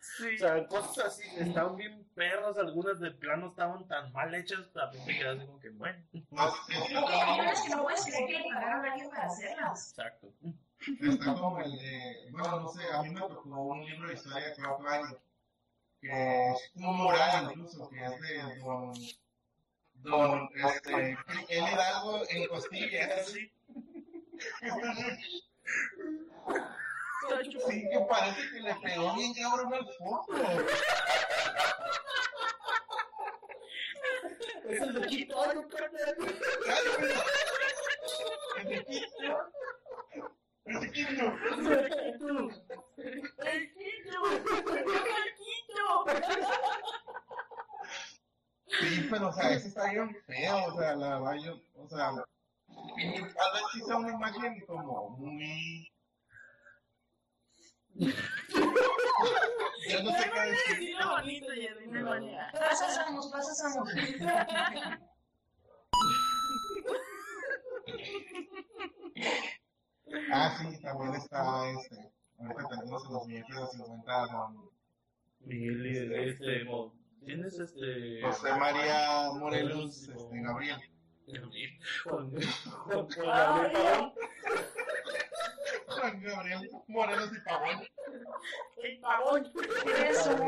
Sí. O sea, cosas así, estaban bien perros, algunas de plano estaban tan mal hechas, también te quedas como que, bueno, Más, Hay unas que no puedes creer que le pagaron a alguien para hacerlas. exacto. Está como el de, bueno, no sé, a mí me tocó un libro de historia de cuatro años, que es un mural incluso, que es de don, don, este, el Hidalgo en costillas. Sí, que parece que le pegó bien cabrón al foco. Es el de Quito, no El de Quito. El de Quito. ¡El quito! ¡El quito! Sí, pero o sea, ese está bien feo, o sea, la verdad yo, o sea, tal vez sí sea una imagen como muy... Yo no sé qué decir. Bonito. Ah, sí, también está este, ahorita tenemos en los billetes de 50 don Miguel, y este, mo- ¿quién es este? José María Morelos este, Gabriel. Juan, Juan, Juan Gabriel Pavón. Juan Gabriel Morelos y Pavón. El pavón. Eres un.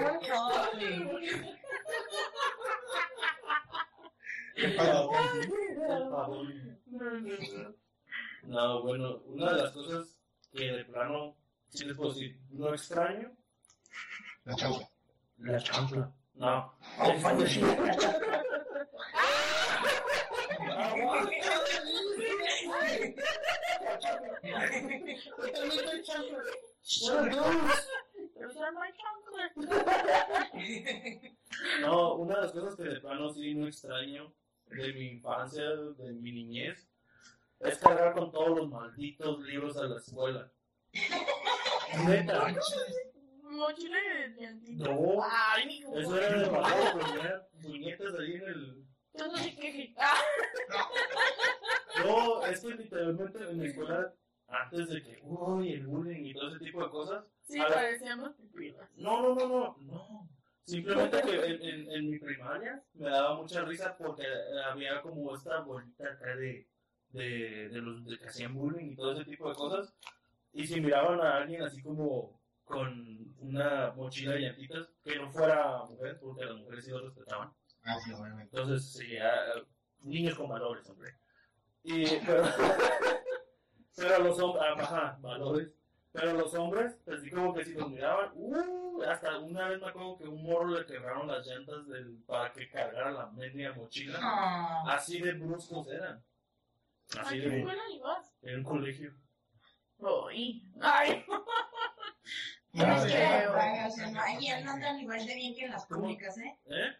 El pavón. No, bueno, una de las cosas que de plano, si les puedo decir, no extraño, La chaucha. la chancla. No. No, una de las cosas que de plano sí no extraño de mi infancia, de mi niñez, es cargar con todos los malditos libros a la escuela. Neta. Mochila de dientito. No. Ay. Eso era de valor, poner puñetas ahí en el... Yo no sé qué. Ah, No, es que literalmente en mi escuela, antes de que, uy, el bullying y todo ese tipo de cosas, sí, parecíamos pipilas. No, no, no, no, no. Simplemente que en, en, en mi primaria me daba mucha risa porque había como esta bolita acá de, de, de los de que hacían bullying y todo ese tipo de cosas. Y si miraban a alguien así como con una mochila de llantitas, que no fuera mujer, porque las mujeres sí lo respetaban. Ah, sí, obviamente. Entonces, sí, niños con valores, hombre. Y, pero, pero los hombres, ah, ajá, valores. Pero los hombres, así como que si los miraban, uh, hasta una vez me acuerdo que un morro le quebraron las llantas del, para que cargara la media mochila. Ah. Así de bruscos eran. ¿A Así qué de, escuela ibas? en un colegio. Ay. Es Ah, que, Creo. ay, o sea, no, ahí no andan igual de bien que en las públicas, ¿eh? ¿Eh?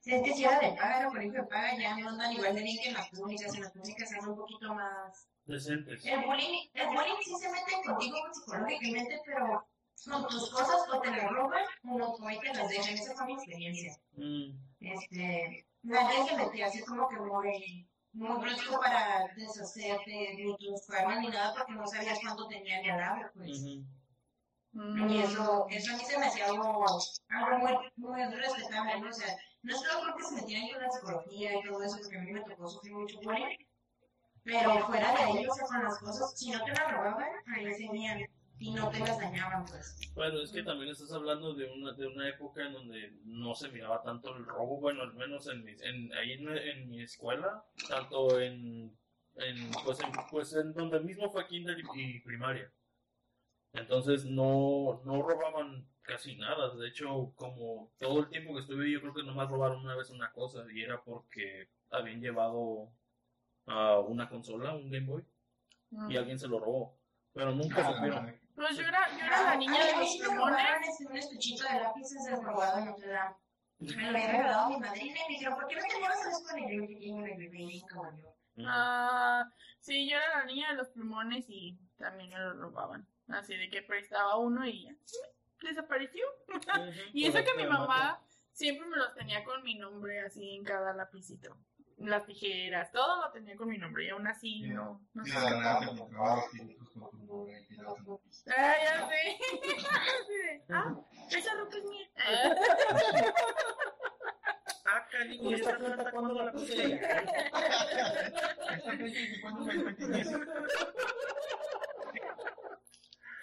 Si es que si era de paga, colegio de paga, ya no andan igual de bien que en las públicas. En las públicas es un poquito más. Decentes. El bullying, el bullying sí se mete contigo psicológicamente, pero con tus cosas o te las roban o no, te las dejan. Esa fue mi experiencia. Mm, Este, nadie se metía así como que muy, muy brusco para deshacerte de tus cuernos ni nada porque no sabías cuánto tenía ni lado, pues. Ujú. Y eso, eso a mí se me hacía algo, algo muy, muy respetable, ¿no? O sea, no es solo porque se metieran con la psicología y todo eso, porque a mí me tocó sufrir mucho bullying, pero fuera de ahí, o sea, con las cosas, si no te las robaban, ahí seguían y no te las dañaban, pues. Bueno, es que también estás hablando de una, de una época en donde no se miraba tanto el robo, bueno, al menos en, mi- en, ahí en, en mi escuela, tanto en, en, pues, en, pues en donde mismo fue kinder y, y primaria. Entonces no, no robaban casi nada, de hecho, como todo el tiempo que estuve ahí, yo creo que nomás robaron una vez una cosa y era porque habían llevado a una consola, un Game Boy, y alguien se lo robó, pero nunca Ah, supieron. Pues yo era, yo era la niña de los plumones. robaron este, un estuchito de lápices robado en Notre Dame. Me lo había regalado mi madrina y me dijeron, ¿por qué no te llevas a escuela? Y yo, y me lo llevé, como yo. Mm. Ah, sí, yo era la niña de los plumones y también me lo robaban. Así de que prestaba uno y ya. desapareció. Y eso que mi mamá siempre me los tenía con mi nombre así en cada lapicito. Las tijeras, todo lo tenía con mi nombre y aún así no, no sé. Ah, ya sé. Ah, esa ropa es mía. Ah, canijo, ¿y esta planta cuándo la puse?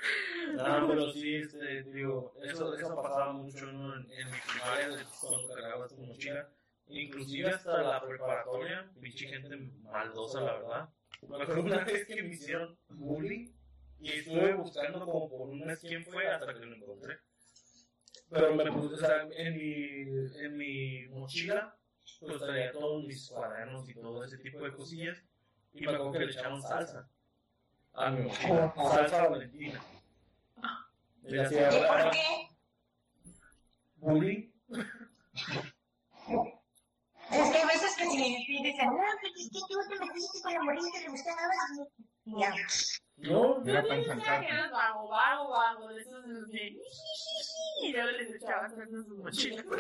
No, pero sí, este, digo, eso, eso pasaba mucho ¿no? en, en mi primaria, cuando cargabas tu mochila. Inclusive hasta la preparatoria, pinche gente maldosa, la verdad. Me acuerdo una vez que me hicieron bullying y estuve buscando como por un mes quién fue hasta que lo encontré. Pero me puse, o sea, en mi, en mi mochila, pues traía todos mis cuadernos y todo ese tipo de cosillas. Y me acuerdo que le echaron salsa a mi mochila, salsa valentina. Y le hacía ¿Y por qué? bullying. Es que hay veces que si dicen, no, pero es que tú te metiste con la morrita, le gustabas. Y ya. No, Era Yo tan que eras vago, vago, vago, de esos de. Y luego les echaba en sus mochilas.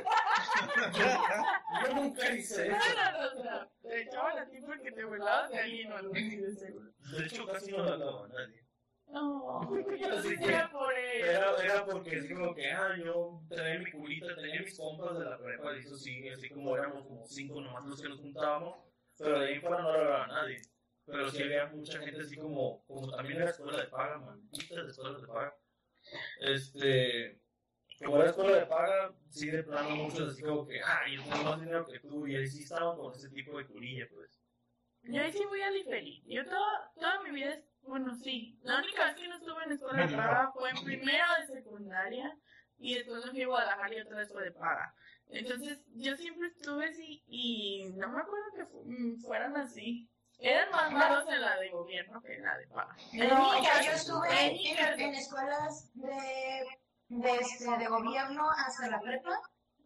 yo nunca hice No, eso. no, no, no. Te echaban a ti porque te burlabas de alguien o algo así de seguro. De hecho, casi no lo hablaba a nadie. No, yo sí que- era por él. Era, era porque así como que, ah, yo tenía mi culita, tenía mis compas de la prepa, y eso sí, así como éramos como cinco nomás los que nos juntábamos, pero de ahí fuera no lo hablaba nadie. Pero sí había mucha gente así como, como también era escuela de paga, malditas escuelas de paga. Este, como era escuela de paga, sí de plano muchos así como que, ah, yo tengo más dinero que tú, y ahí sí estaban con ese tipo de culilla, pues. Yo ahí sí voy a diferir. Yo toda, toda mi vida, bueno, sí. La única vez que no estuve en escuela de paga fue en primero de secundaria y después me fui a Guadalajara y otra vez fue de paga. Entonces, yo siempre estuve así y no me acuerdo que fu- mm, fueran así. Eran más malos en la de gobierno que en la de paga. En No, caso, yo estuve en mi en, caso. en escuelas de, de, este, de gobierno hasta la prepa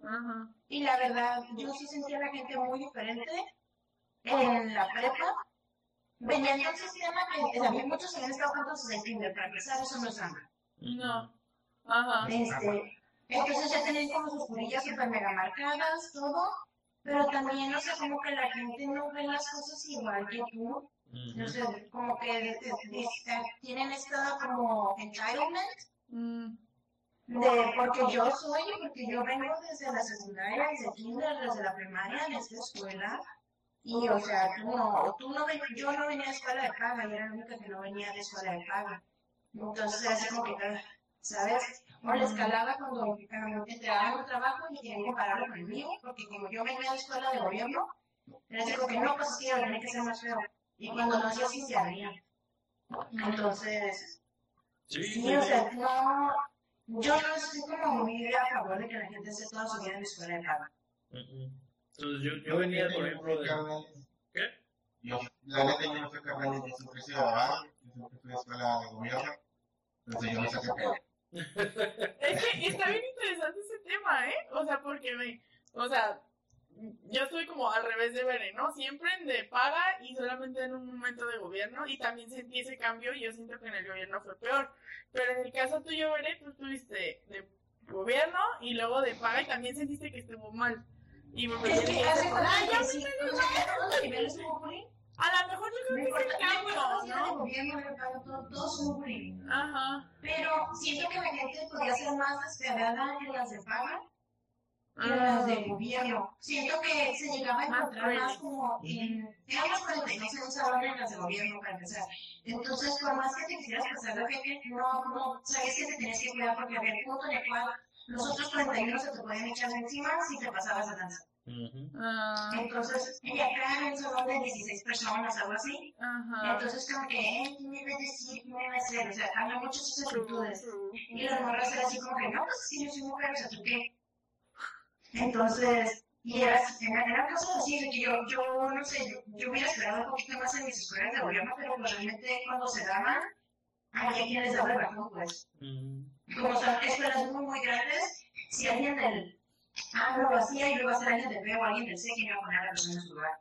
Ajá. y la verdad yo sí sentía a la gente muy diferente en la prepa. Venían de un sistema que también muchos habían estado juntos desde el kinder, para empezar eso no es sano. No. Ajá. Este, entonces ya tenían como sus curillas súper mega marcadas, todo, pero también, no sé, como que la gente no ve las cosas igual que tú. No sé, como que de- de- de- tienen esta como entitlement Mm. de porque yo soy, porque yo vengo desde la secundaria, desde kinder, desde la primaria, en esta escuela. Y, o sea, tú no, tú no ven- yo no venía de escuela de paga, yo era la única que no venía de escuela de paga. Entonces así como que, ah, ¿sabes? O la escalaba cuando entregaban un trabajo y tenían que pararlo con el mío, porque como yo venía de escuela de gobierno, era así como que no, pues yo tenía que ser más feo. Y cuando lo hacía así se abría. Entonces, Sí, Sí, o sea, no, yo no estoy como muy a favor de que la gente esté toda su vida en la escuela de paga. Entonces yo, yo venía, por ejemplo, de... ¿Qué? Yo, la neta, yo no carnal, yo siempre he sido abogado, yo a escuela de gobierno, entonces yo no saqué pedo. Es que está bien interesante ese tema, ¿eh? O sea, porque me, o sea, yo estoy como al revés de Bere, ¿no? Siempre en de paga y solamente en un momento de gobierno y también sentí ese cambio y yo siento que en el gobierno fue peor. Pero en el caso tuyo, Bere, tú estuviste de gobierno y luego de paga y también sentiste que estuvo mal. Y me Es pareció que hace ah, todos los niveles a lo mejor yo No creo que es el no ¿no? gobierno, todos hubo bullying. Ajá. Pero siento que la gente podría ser más despiadada en las de paga que en Ah. las de gobierno. Siento que se llegaba a encontrar más como en... 42 en un salón en las de gobierno para empezar. Entonces, por más que te quisieras pasar de gente, no, no, sabes que te tenías que cuidar porque había un punto en el cual los otros 41 se te podían echar encima si te pasabas de lanza. Ah, Entonces, y acá en un salón de 16 personas, algo así, Ajá. entonces como que, eh, ¿qué me iba a decir? ¿Qué me iba a hacer? O sea, había muchas true. Y las morras eran así como que, no, pues es que yo soy mujer, o sea, ¿tú qué? Entonces, y era, era, era cosas así, de que yo, yo, no sé, yo, yo hubiera esperado un poquito más en mis escuelas de gobierno, pero pues realmente cuando se daban, había quien les daba el bajón, pues. Como son escuelas muy, muy grandes, si alguien del A no lo hacía y luego a ser alguien del B o alguien del C que iba a poner a la persona en su lugar.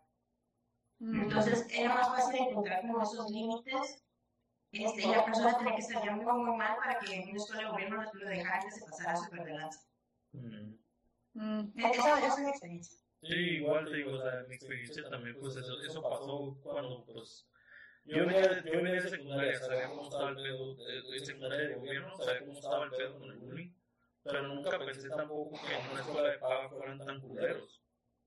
Mm. Entonces, era más fácil encontrar como esos límites Este, y la persona tenía que estar ya muy, muy mal para que una escuela de gobierno lo dejara que se pasara súper de lanza. Mm. Mm. Esa, es mi experiencia. Sí, igual te digo, o sea, mi experiencia también, pues eso, eso pasó cuando, pues, yo venía de secundaria, sabía cómo estaba el pedo, de, secundaria de gobierno, sabía cómo estaba el pedo con el bullying, pero nunca pensé tampoco que en una escuela de paga fueran tan culeros.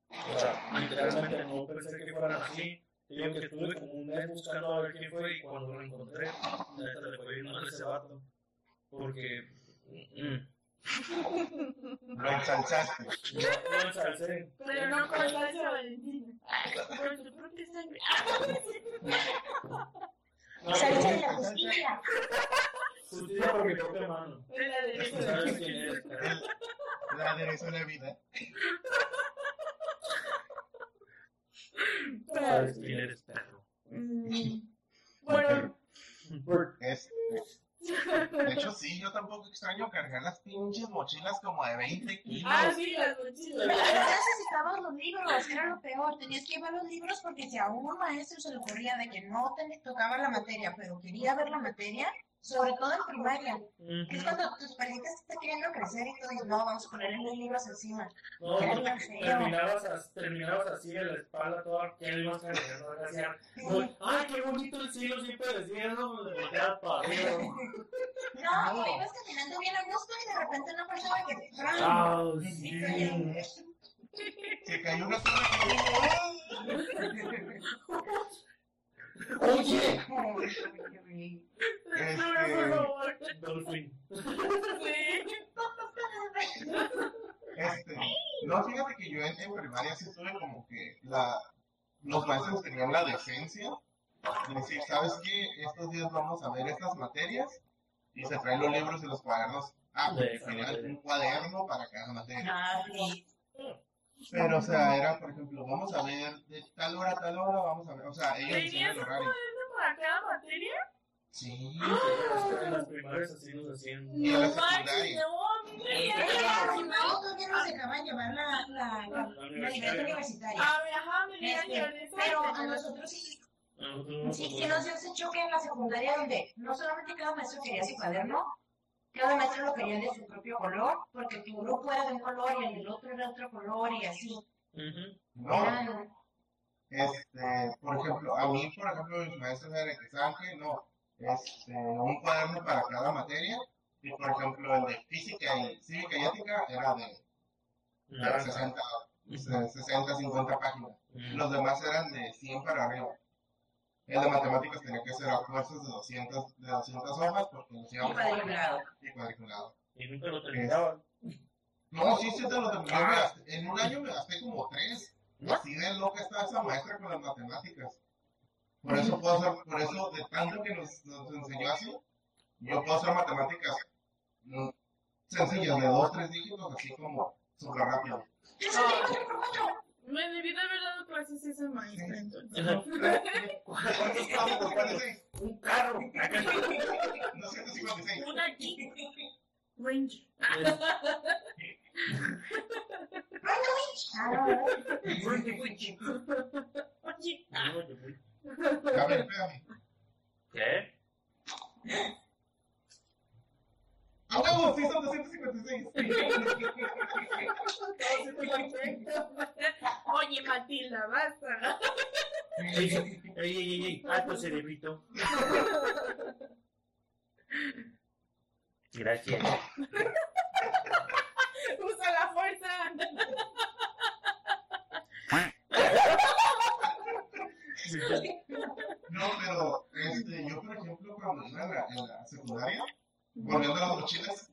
O sea, literalmente no pensé que fueran así. Digo que estuve como un mes buscando a ver quién fue y cuando lo encontré, neta le fue bien mal ese vato. Porque, mm, Lo ensalzaste. no, no ensalcé. Pero no con salsa valentina. Con tu propia sangre. No, Salsa de la justicia. Justicia por mi propia mano. De la derecha. ¿Sabes quién eres, cara? La aderezo la vida. ¿Sabes quién eres, perro? Mm. Bueno, Este, de hecho, sí, yo tampoco extraño cargar las pinches mochilas como de 20 kilos. ah, sí, las mochilas. Necesitabas los libros, era lo peor. Tenías que llevar los libros porque si a un maestro se le ocurría de que no te tocaba la materia, pero quería ver la materia, sobre todo en primaria, que es cuando tus palitas están queriendo crecer y tú dices, no, vamos a ponerle los libros encima. No, terminabas, as- terminabas así en la espalda toda que ibas cargando, hacía, ay, qué bonito el cielo, siempre decía eso, me volteaba para arriba. No, ibas caminando bien a gusto y de repente una persona que... Ah, sí. Se cayó una sola Oye, Este, por favor. Dolphin. Sí. Este, no, fíjate que yo en, en primaria sí tuve como que la, los maestros tenían la decencia de decir, ¿sabes qué? Estos días vamos a ver estas materias y se traen los libros y los cuadernos. Ah, pues, tenían materia. un cuaderno para cada materia. Ah, sí. Pero, o sea, era, por ejemplo, vamos a ver de tal hora a tal hora, vamos a ver, o sea, ellos decían ¿Tenías el un horario. para cada materia? Sí, En las primarias así nos hacían. Y en la No secundaria. no, todavía nos dejaban llevar la, la, universitaria. A ver, ajá, me dieron Este, pero a nosotros sí, nosotros no sí, sí nos dio ese choque en la secundaria donde no solamente cada maestro quería su cuaderno, cada maestro lo quería de su propio color, porque tu grupo era de un color y el del otro era otro color y así. No, Eran- este, por ejemplo, a mí, por ejemplo, mis maestros eran que saben que no, este, un cuaderno para cada materia, y por ejemplo, el de física y cívica y ética era de, de Naranja. 60, de 60, 50 páginas. Los demás eran de 100 para arriba. El de matemáticas tenía que ser a fuerzas de 200, de 200 hojas porque nos y íbamos cuadriculado. y cuadriculado. Y nunca lo terminaban. No, sí, sí, te lo terminé. me gasté- En un año me gasté como tres. Así de loca estaba esa maestra con las matemáticas. Por eso puedo hacer, por eso, de tanto que nos, nos enseñó así, yo puedo hacer matemáticas mm, sencillas, de dos, tres dígitos, así como súper rápido. Me debí de haber dado clases esa maestra entonces. ¿Cuántos. Un carro. 256. Una aquí. Ranger. No, Oye. ¿Qué? ¡A huevo! Sí, son 256. Oye, Matilda, basta. Ey, ey, ey, ey, alto cerebrito. Gracias. Usa la fuerza. No, pero este, yo, por ejemplo, cuando la, en la secundaria, volviendo a las mochilas,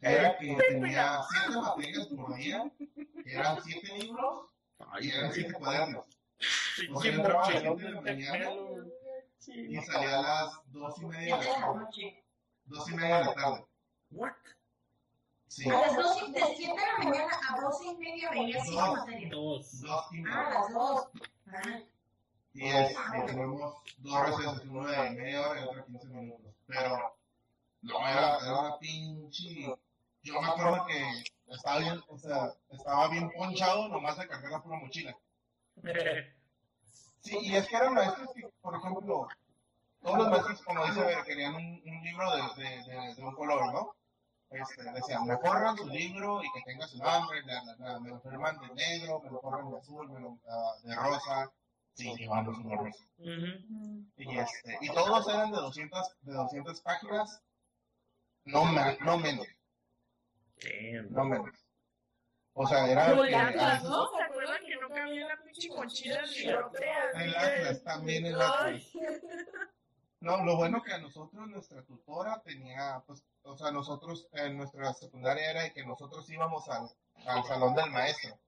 era que tenía siete materias por día, eran siete libros y eran siete cuadernos. O sea, yo entraba a las siete de la mañana y salía a las dos y media de la tarde. noche. Dos y media de la tarde. What? Sí, A las dos, y- de 7 de la mañana a 12 y media veía cinco No. materias. Dos. dos y Ah, media. las dos. Ah, Y este, tenemos dos recesos, uno de media hora y otro de 15 minutos. Pero, no, era, era pinche. Yo me acuerdo que estaba bien, o sea, estaba bien ponchado nomás de cargar la pura mochila. Sí, y es que eran maestros que, por ejemplo, todos los maestros, como dice, Ver, querían un, un libro de, de, de, de un color, ¿no? Este, decían, me forran su libro y que tenga su nombre, me lo firman de negro, me lo forran de azul, me lo, ah, de rosa, sí. Ujú. Y, este, y todos eran de 200, de 200 páginas, no, ma- no menos, Damn. no menos. O sea, era... Como que- el Atlas, ¿no? ¿Se acuerdan que no cabía la pinche mochila de bigote? El Atlas, también el Atlas. No, lo bueno que a nosotros nuestra tutora tenía, pues, o sea, nosotros en nuestra secundaria era de que nosotros íbamos al, al salón del maestro.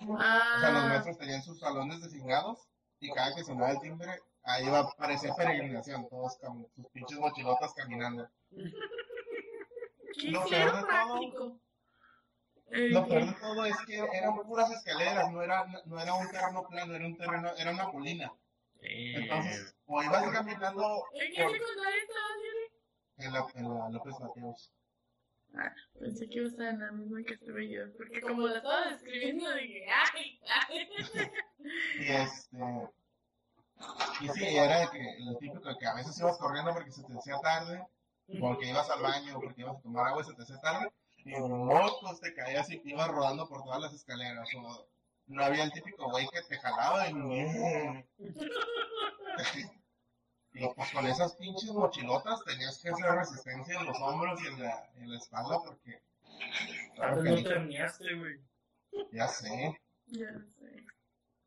O sea, los Ah, maestros tenían sus salones designados y cada que sonaba el timbre, ahí iba, parecía peregrinación, todos con sus pinches mochilotas caminando. ¿qué lo peor de todo- Lo peor de todo es que eran puras escaleras, no era, no era un terreno plano, era un terreno, era una colina. Entonces, o ibas caminando ¿En qué por- secundaria estabas, Yuri? en la, en la López Mateos. Pensé que iba a estar en la misma que estuve yo, porque como la estaba describiendo, dije, ¡ay! ay. Y este. Y sí, era de que lo típico de que a veces ibas corriendo porque se te hacía tarde, porque ibas al baño, porque ibas a tomar agua y se te hacía tarde, y mocos te caías y ibas rodando por todas las escaleras. O no había el típico güey que te jalaba y. Y pues con esas pinches mochilotas tenías que hacer resistencia en los hombros y en la, en la espalda porque. Claro que no terminaste, güey. ya sé. Ya sé.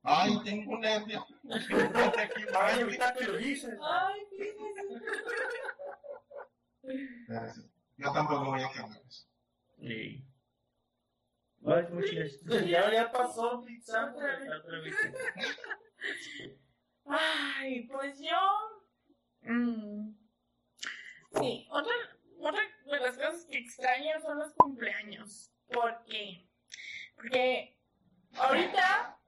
Ay, tengo un nervio. Ay, ahorita que lo dices. Ay. Pero sí, Yo tampoco voy a cambiar eso. Sí. Ay, muchachos. Ya, ya pasó, pizza. Otra vez. Ay, pues yo. Mm, sí, otra, otra de las cosas que extraño son los cumpleaños. ¿Por qué? Porque ahorita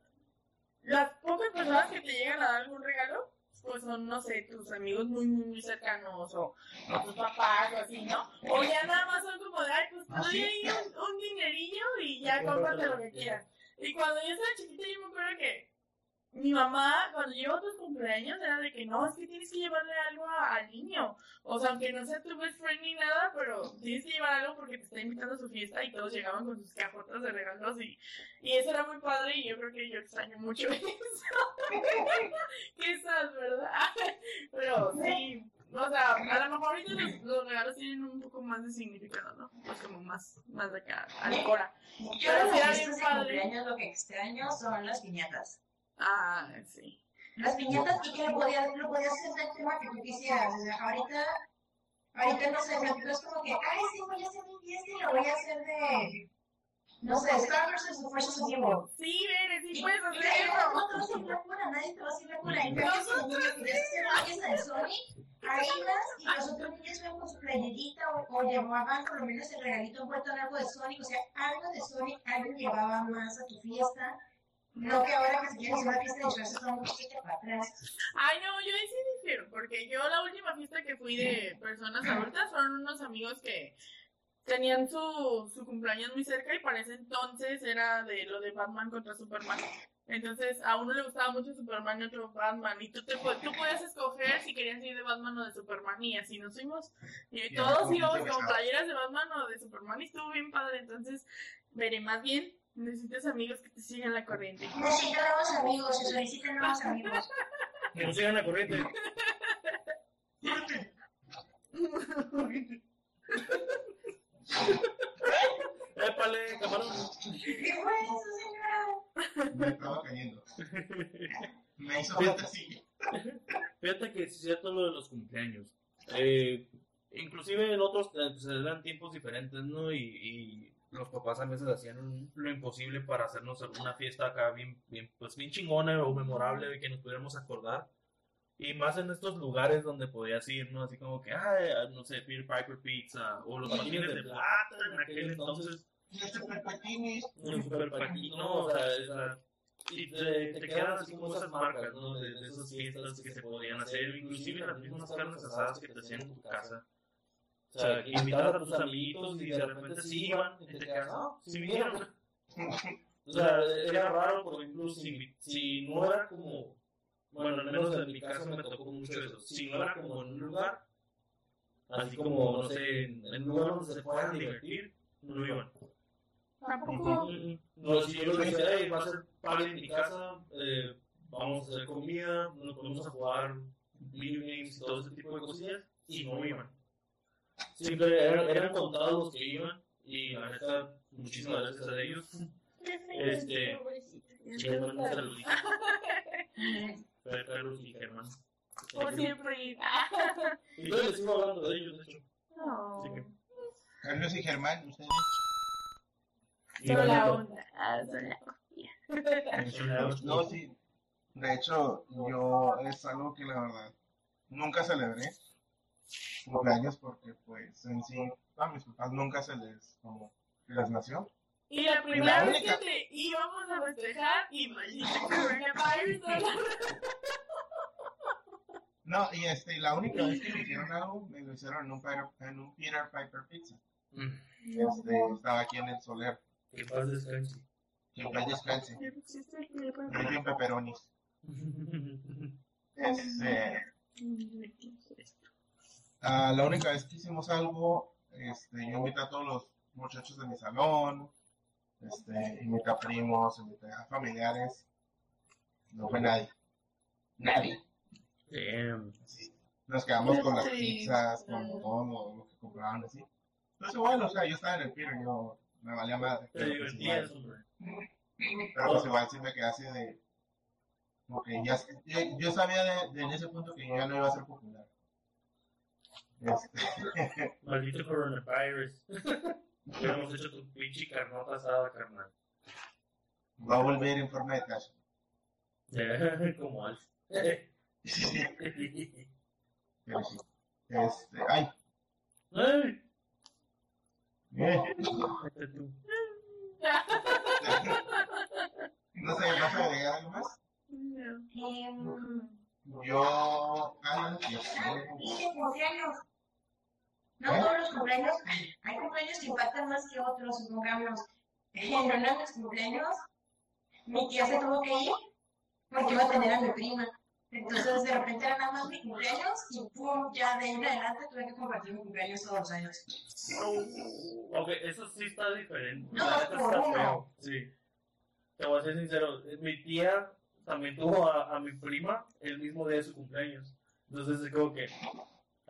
las pocas personas que te llegan a dar algún regalo, pues son, no sé, tus amigos muy, muy, muy cercanos o, o tus papás o así, ¿no? O ya nada más son como de, ay, pues te ¿Ah, doy ahí un, un dinerillo y ya cómprate lo que quieras. Y cuando yo estaba chiquita, yo me acuerdo que mi mamá, cuando llevo tus cumpleaños, era de que no, es que tienes que llevarle algo a- al niño. O sea, aunque no sea tu best friend ni nada, pero tienes que llevar algo porque te está invitando a su fiesta y todos llegaban con sus cajotas de regalos y, y eso era muy padre y yo creo que yo extraño mucho eso. Qué sad, ¿verdad? Pero sí, o sea, a lo mejor ahorita los, los regalos tienen un poco más de significado, ¿no? Pues como más, más de acá, al cora. Yo Pero era bien padre. cumpleaños lo que extraño son las piñatas. Ah, sí. Las piñatas y que lo podías, lo podías hacer del tema que tú quisieras. O sea, ahorita, ahorita no sé, no no es como que, ay, sí, voy a hacer mi fiesta y lo voy a hacer de, no sé, Star Wars the Forces of Evil. Sí, Bere, sí Y- puedes y hacer eso. No te vas a ir la cura, nadie te va a hacer la cura. En cambio, si un niño quería hacer una fiesta de Sony, ahí vas y los otros niños iban con su playerita o, o llevaban por lo menos el regalito envuelto en algo de Sonic. O sea, algo de Sonic, algo llevaba más a tu fiesta. No que ahora que se quieren hacer una fiesta de disfraces son un poquito para atrás. Ay, no, yo ahí sí difiero, porque yo la última fiesta que fui de personas adultas fueron unos amigos que tenían su, su cumpleaños muy cerca y para ese entonces era de lo de Batman contra Superman. Entonces a uno le gustaba mucho Superman y otro Batman y tú, te, tú podías escoger si querías ir de Batman o de Superman y así nos fuimos. Y Ya, todos íbamos con playeras de Batman o de Superman y estuvo bien padre. Entonces, veré más bien. Necesitas amigos que te sigan la corriente. Necesito nuevos amigos, se solicitan nuevos amigos. Que no sigan la corriente. Épale, camarón. ¿Qué fue eso, señora? Me estaba cayendo. Me hizo falta así. Fíjate que es cierto lo de los cumpleaños. Eh, inclusive en otros eh, pues, eran tiempos diferentes, ¿no? Y, y los papás a veces hacían lo imposible para hacernos una fiesta acá bien, bien, pues bien chingona o memorable de que nos pudiéramos acordar. Y más en estos lugares donde podías ir, ¿no? Así como que, ah, no sé, Peter Piper Pizza o los patines de plata en aquel entonces. Y este perpetinis. Un super ¿no? O sea, esa- y te, te quedan así como esas marcas, ¿no? De, de esas fiestas que se podían hacer, inclusive las mismas carnes asadas que te hacían en tu casa. O sea, que invitabas a tus amiguitos y de repente sí iban y te quedas, no, si vinieron. O sea, era raro, por ejemplo, si, si no era como bueno, al menos en mi caso me tocó mucho eso. Si no era como en un lugar, así como, no sé, en un lugar donde se puedan divertir, no iban. Tampoco. No, si yo les decía, "Hey, va a ser party en mi casa, eh, vamos a hacer comida, nos ponemos a jugar video games y todo ese tipo de cosillas, y no iban. Siempre eran, eran contados los que iban, y la neta, muchísimas gracias a ellos. Este, Y les mando un saludito. Fer- Carlos y Germán. Por siempre. Y yo les sigo hablando de ellos, de hecho. No. Así que- Carlos y Germán, ustedes. La bonito. onda. Ah, la. No, sí. De hecho, yo es algo que la verdad nunca celebré cumpleaños porque pues en sí a mis papás nunca se les como les nació. Y la primera La vez única- que te íbamos a festejar y maldita. No, y este, y la única vez que me hicieron algo, me lo hicieron en un Peter, en un Peter Piper Pizza. Mm, Este, estaba aquí en el Soler. Que paz descanse. Que en paz descanse. Muy bien pepperonis. Este, ah, la única vez que hicimos algo, este, yo invité a todos los muchachos de mi salón, este, invité a primos, invité a familiares. No fue nadie. Nadie. Damn. Sí. Nos quedamos con las pizzas, con todo lo, lo que compraban así. Entonces, bueno, o sea, yo estaba en el Peter, yo me valía madre. Te Pero pues, divertías, igual, hombre. pero pues igual sí me quedé así de... Como que ya, yo, yo sabía de, de en ese punto que ya no iba a ser popular. Este, Maldito coronavirus. Hubiéramos hecho tu pinche carnota asada, carnal. va a volver en forma de cash. Como Alf. Pero sí. Este, ay, Ay, eh, tú. no sé, ¿vas a agregar algo más? Em, Yo. Dije cumpleaños. No todos los cumpleaños. Hay cumpleaños que impactan más que otros, supongamos. En uno de mis cumpleaños, mi tía se tuvo que ir porque iba a tener a mi prima. Entonces, de repente era nada más mi cumpleaños y pum, ya de ahí en adelante tuve que compartir mi cumpleaños todos los años. Ok, eso sí está diferente. No, La neta por está uno. feo. Sí. Te voy a ser sincero. Mi tía también tuvo a, a mi prima el mismo día de su cumpleaños. Entonces es como que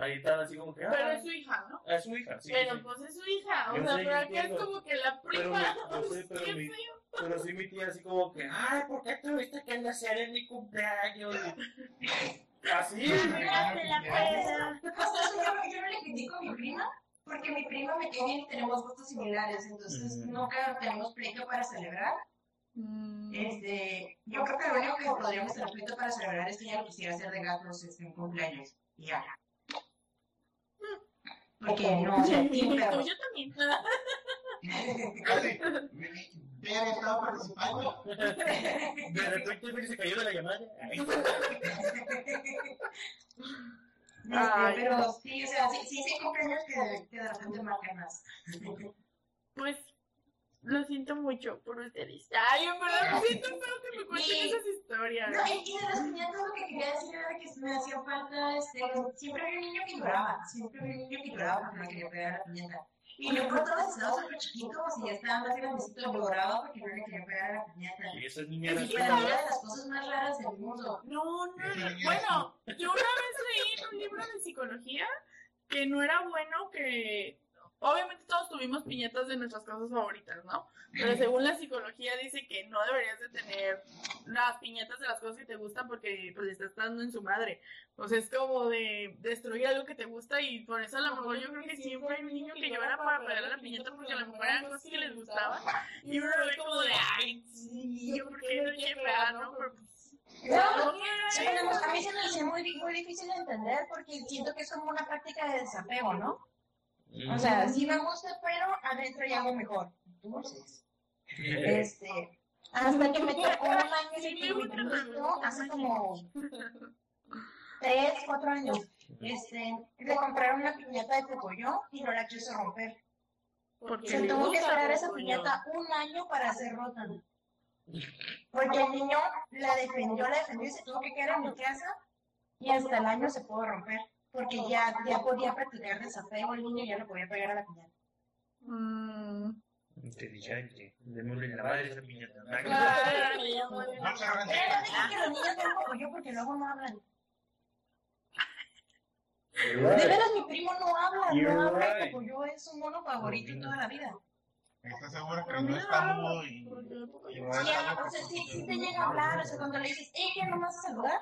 ahí están así como que. Pero ah, es su hija, ¿no? es su hija, sí. Pero sí. pues es su hija. O Yo sea, pero acá es como que la Pero prima. mi- sé, pero Qué mi-. Pero sí mi tía así como que, ay, ¿por qué tuviste que nacer en mi cumpleaños? Así. Yo, yo no le critico a mi prima, porque mi prima me bien y tenemos gustos similares, entonces nunca tenemos pleito para celebrar. Mm, Este, yo creo que lo único que podríamos tener pleito para celebrar es que ella lo quisiera hacer de gatos en cumpleaños. Y ya. Porque no, o sea, tiene perros. Yo también. Casi, Vean, estaba participando. De repente se cayó de la llamada. Ay. Este, Ay. pero sí, o sea, sí, sí, sí cumpleaños que, que de repente marcan más. Pues lo siento mucho por ustedes. Ay, en verdad me siento feo que me cuenten esas historias. No, y, las piñatas lo que quería decir era que me hacía falta, este, siempre había un niño que lloraba, siempre había un niño que lloraba porque no quería pegar a la piñata. Y yo por todos estaba súper chiquito, si ya estaba más grandecito, lloraba porque no le quería pegar a la piñata. Y esa niña era era de las cosas más raras del mundo. No, no, no. Bueno, yo una vez leí en un libro de psicología que no era bueno que. Obviamente todos tuvimos piñatas de nuestras cosas favoritas, ¿no? Pero según la psicología dice que no deberías de tener las piñatas de las cosas que te gustan porque pues le estás dando en su madre. O es como de destruir algo que te gusta y por eso a lo mejor yo creo que siempre hay un niño que llora para pegar la piñata porque a lo mejor eran cosas que les gustaban. Y uno ve como de, ay, sí, por qué no quiero pegar, ¿no? Pero, No, sí, a mí se me hacía muy, muy difícil de entender porque siento que es como una práctica de desapego, ¿no? O sea, sí me gusta, pero adentro hay algo mejor. Dulces. Este, hasta que me tocó un año primito, hace como tres, cuatro años, este, le compraron una piñata de cocoyo y no la quiso romper. porque Se tuvo que esperar esa piñata un año para hacer rota. Porque el niño la defendió, la defendió y se tuvo que quedar en mi casa y hasta el año se pudo romper. Porque ya, ya podía practicar desapego el niño y ya lo podía pegar a la piñata. Mm, Inteligente. Démosle la madre a esa piñata. Pero no dije que los niños sean como yo porque luego no hablan. De veras, mi primo no habla, You're no habla right. como yo, es su mono favorito en toda la vida. ¿Estás seguro que no está mudo y, y no Sí, es algo o sea, sí, sí te llega a hablar, o sea, cuando le dices, eh, ¿qué no me vas a saludar?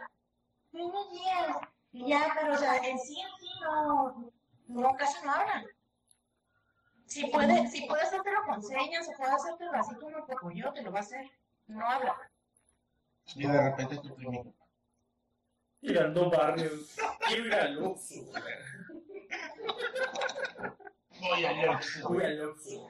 Buenos días. Y ya, pero, o sea, en sí, en sí, no, no, casi no hablan. Si puede, si puede hacértelo con señas o puede hacértelo así como como yo, te lo va a hacer. No habla. Y de repente tu primito. Tirando barrios. Quiero ir al Oxxo. Voy al Oxxo. Voy al Oxxo.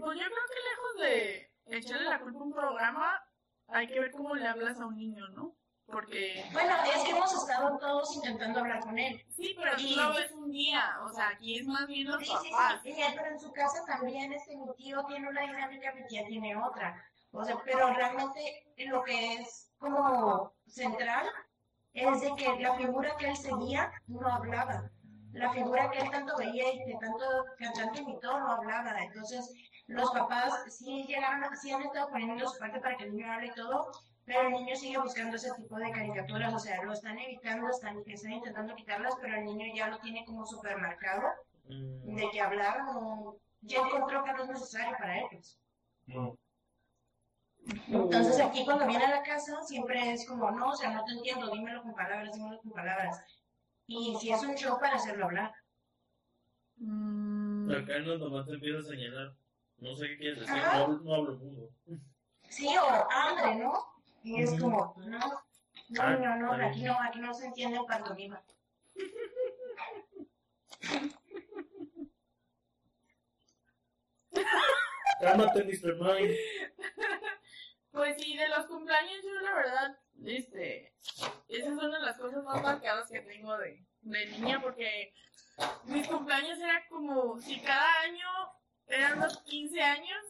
Pues yo creo que lejos de echarle la culpa a un programa, hay que ver cómo le hablas a un niño, ¿no? Porque Bueno, es que hemos estado todos intentando hablar con él. sí, pero Y- lo ves un día, o sea, aquí es más bien los Sí, sí, papás. sí, eh, pero en su casa también este, mi tío tiene una dinámica, mi tía tiene otra. O sea, pero realmente lo que es como central es de que la figura que él seguía no hablaba. La figura que él tanto veía y que tanto, que tanto imitó no hablaba. Entonces, los papás sí llegaron, a- sí han estado poniendo su parte para que el niño hable y todo, pero el niño sigue buscando ese tipo de caricaturas. O sea, lo están evitando, están, están intentando quitarlas, pero el niño ya lo tiene como supermercado Mm, de que hablar no, ya encontró que no es necesario para ellos. Mm. Entonces aquí cuando viene a la casa siempre es como, no, o sea, no te entiendo, dímelo con palabras, dímelo con palabras. Y si es un show para hacerlo hablar. Mm, Acá en nomás te empieza a señalar. No sé qué quieres decir. Ajá. No, hablo- no hablo mudo. Sí, o hambre, ¿no? Y es como, no, no, Ah, no, no, aquí no, aquí no se entiende en pantomima. Cálmate, Mr. Mind. Pues sí, de los cumpleaños yo la verdad, este, esa es una de las cosas más marcadas que tengo de, de niña porque mis cumpleaños era como si cada año eran unos 15 años.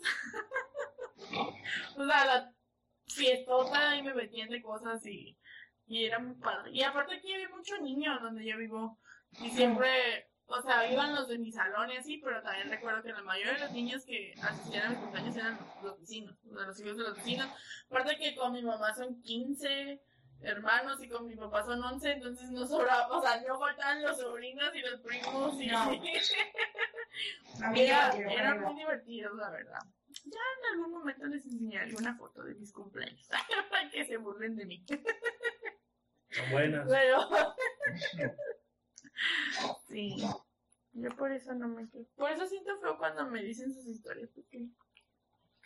o sea, la fiestota y me metían de cosas y, y era muy padre. Y aparte aquí hay muchos niños donde yo vivo y siempre, o sea, iban los de mi salón y así, pero también recuerdo que la mayoría de los niños que asistían a mis cumpleaños eran los, vecinos, o sea, los hijos de los vecinos. Aparte que con mi mamá son 15 hermanos y con mi papá son 11, entonces no sobraba, o sea, no faltaban los sobrinos y los primos y... No. Era, era muy divertido, la verdad. Ya en algún momento les enseñaré una foto de mis cumpleaños para que se burlen de mí. Son buenas. Pero. sí. Yo por eso no me quedo. Por eso siento feo cuando me dicen sus historias. Porque.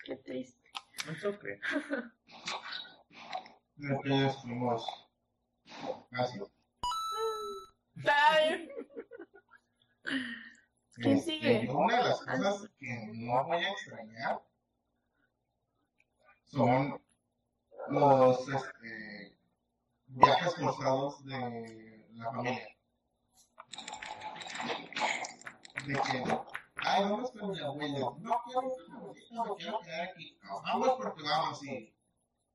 Qué triste. Eso qué. Nosotros fuimos así. Ay, ¿Quién Este, sigue? Una de las cosas que no voy a extrañar son los este, viajes forzados de la familia. De que, ay, vamos con mi abuela, no quiero con mi me quiero quedar aquí. No, vamos porque vamos y,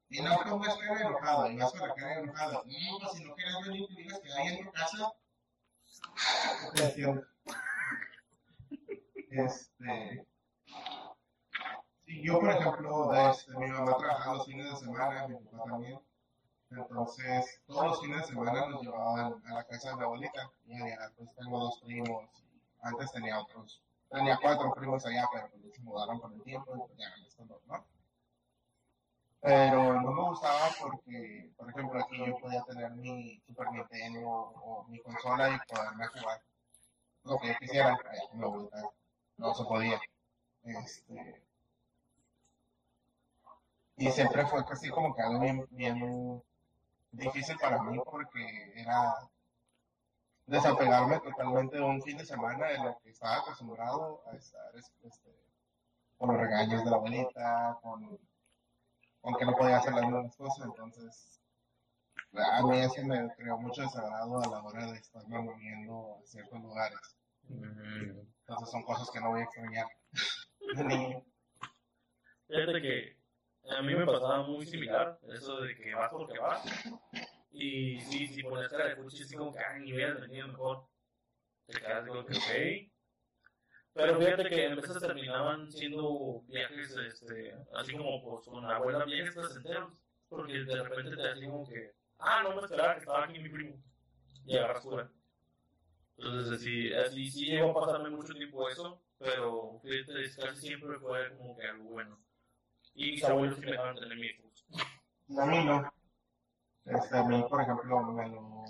y no pongas cara enojada, y vas la cara enojada. No, pues si no quieres venir, que digas que hay en tu casa. Te entiendo. Este. Yo, por ejemplo, este, mi mamá trabajaba los fines de semana, mi papá también. Entonces, todos los fines de semana nos llevaban a la casa de mi abuelita. Y allá, pues tengo dos primos. Antes tenía otros. Tenía cuatro primos allá, pero pues, se mudaron con el tiempo y pues ya estos dos, ¿no? Pero no me gustaba porque, por ejemplo, aquí yo podía tener mi Super Nintendo o mi consola y poderme jugar lo que yo quisiera. No se podía. Este, y siempre fue casi como que algo bien, bien difícil para mí porque era desapegarme totalmente de un fin de semana de lo que estaba acostumbrado a estar este, con los regaños de la abuelita, con, con que no podía hacer las mismas cosas. Entonces, a mí eso me creó mucho desagrado a la hora de estarme moviendo a ciertos lugares. Entonces son cosas que no voy a extrañar de niño. Fíjate que a mí me pasaba muy similar, eso de que vas porque vas. Y sí, si ponías cara de fuchi, así como que, ay, hubieras venido mejor. Te quedas como que, ok. Pero fíjate que en veces terminaban siendo viajes, este, así como pues, con la abuela, viajes placenteros. Porque de repente te hacía como que, ah, no me esperaba que estaba aquí mi primo. Y agarras cura. Entonces, así, así sí llegó a pasarme mucho tiempo eso, pero fíjate, casi siempre fue como que algo bueno. Y mis abuelos sí me dejaban tener mis hijos. A mí no. Este, a mí, por ejemplo, me lo,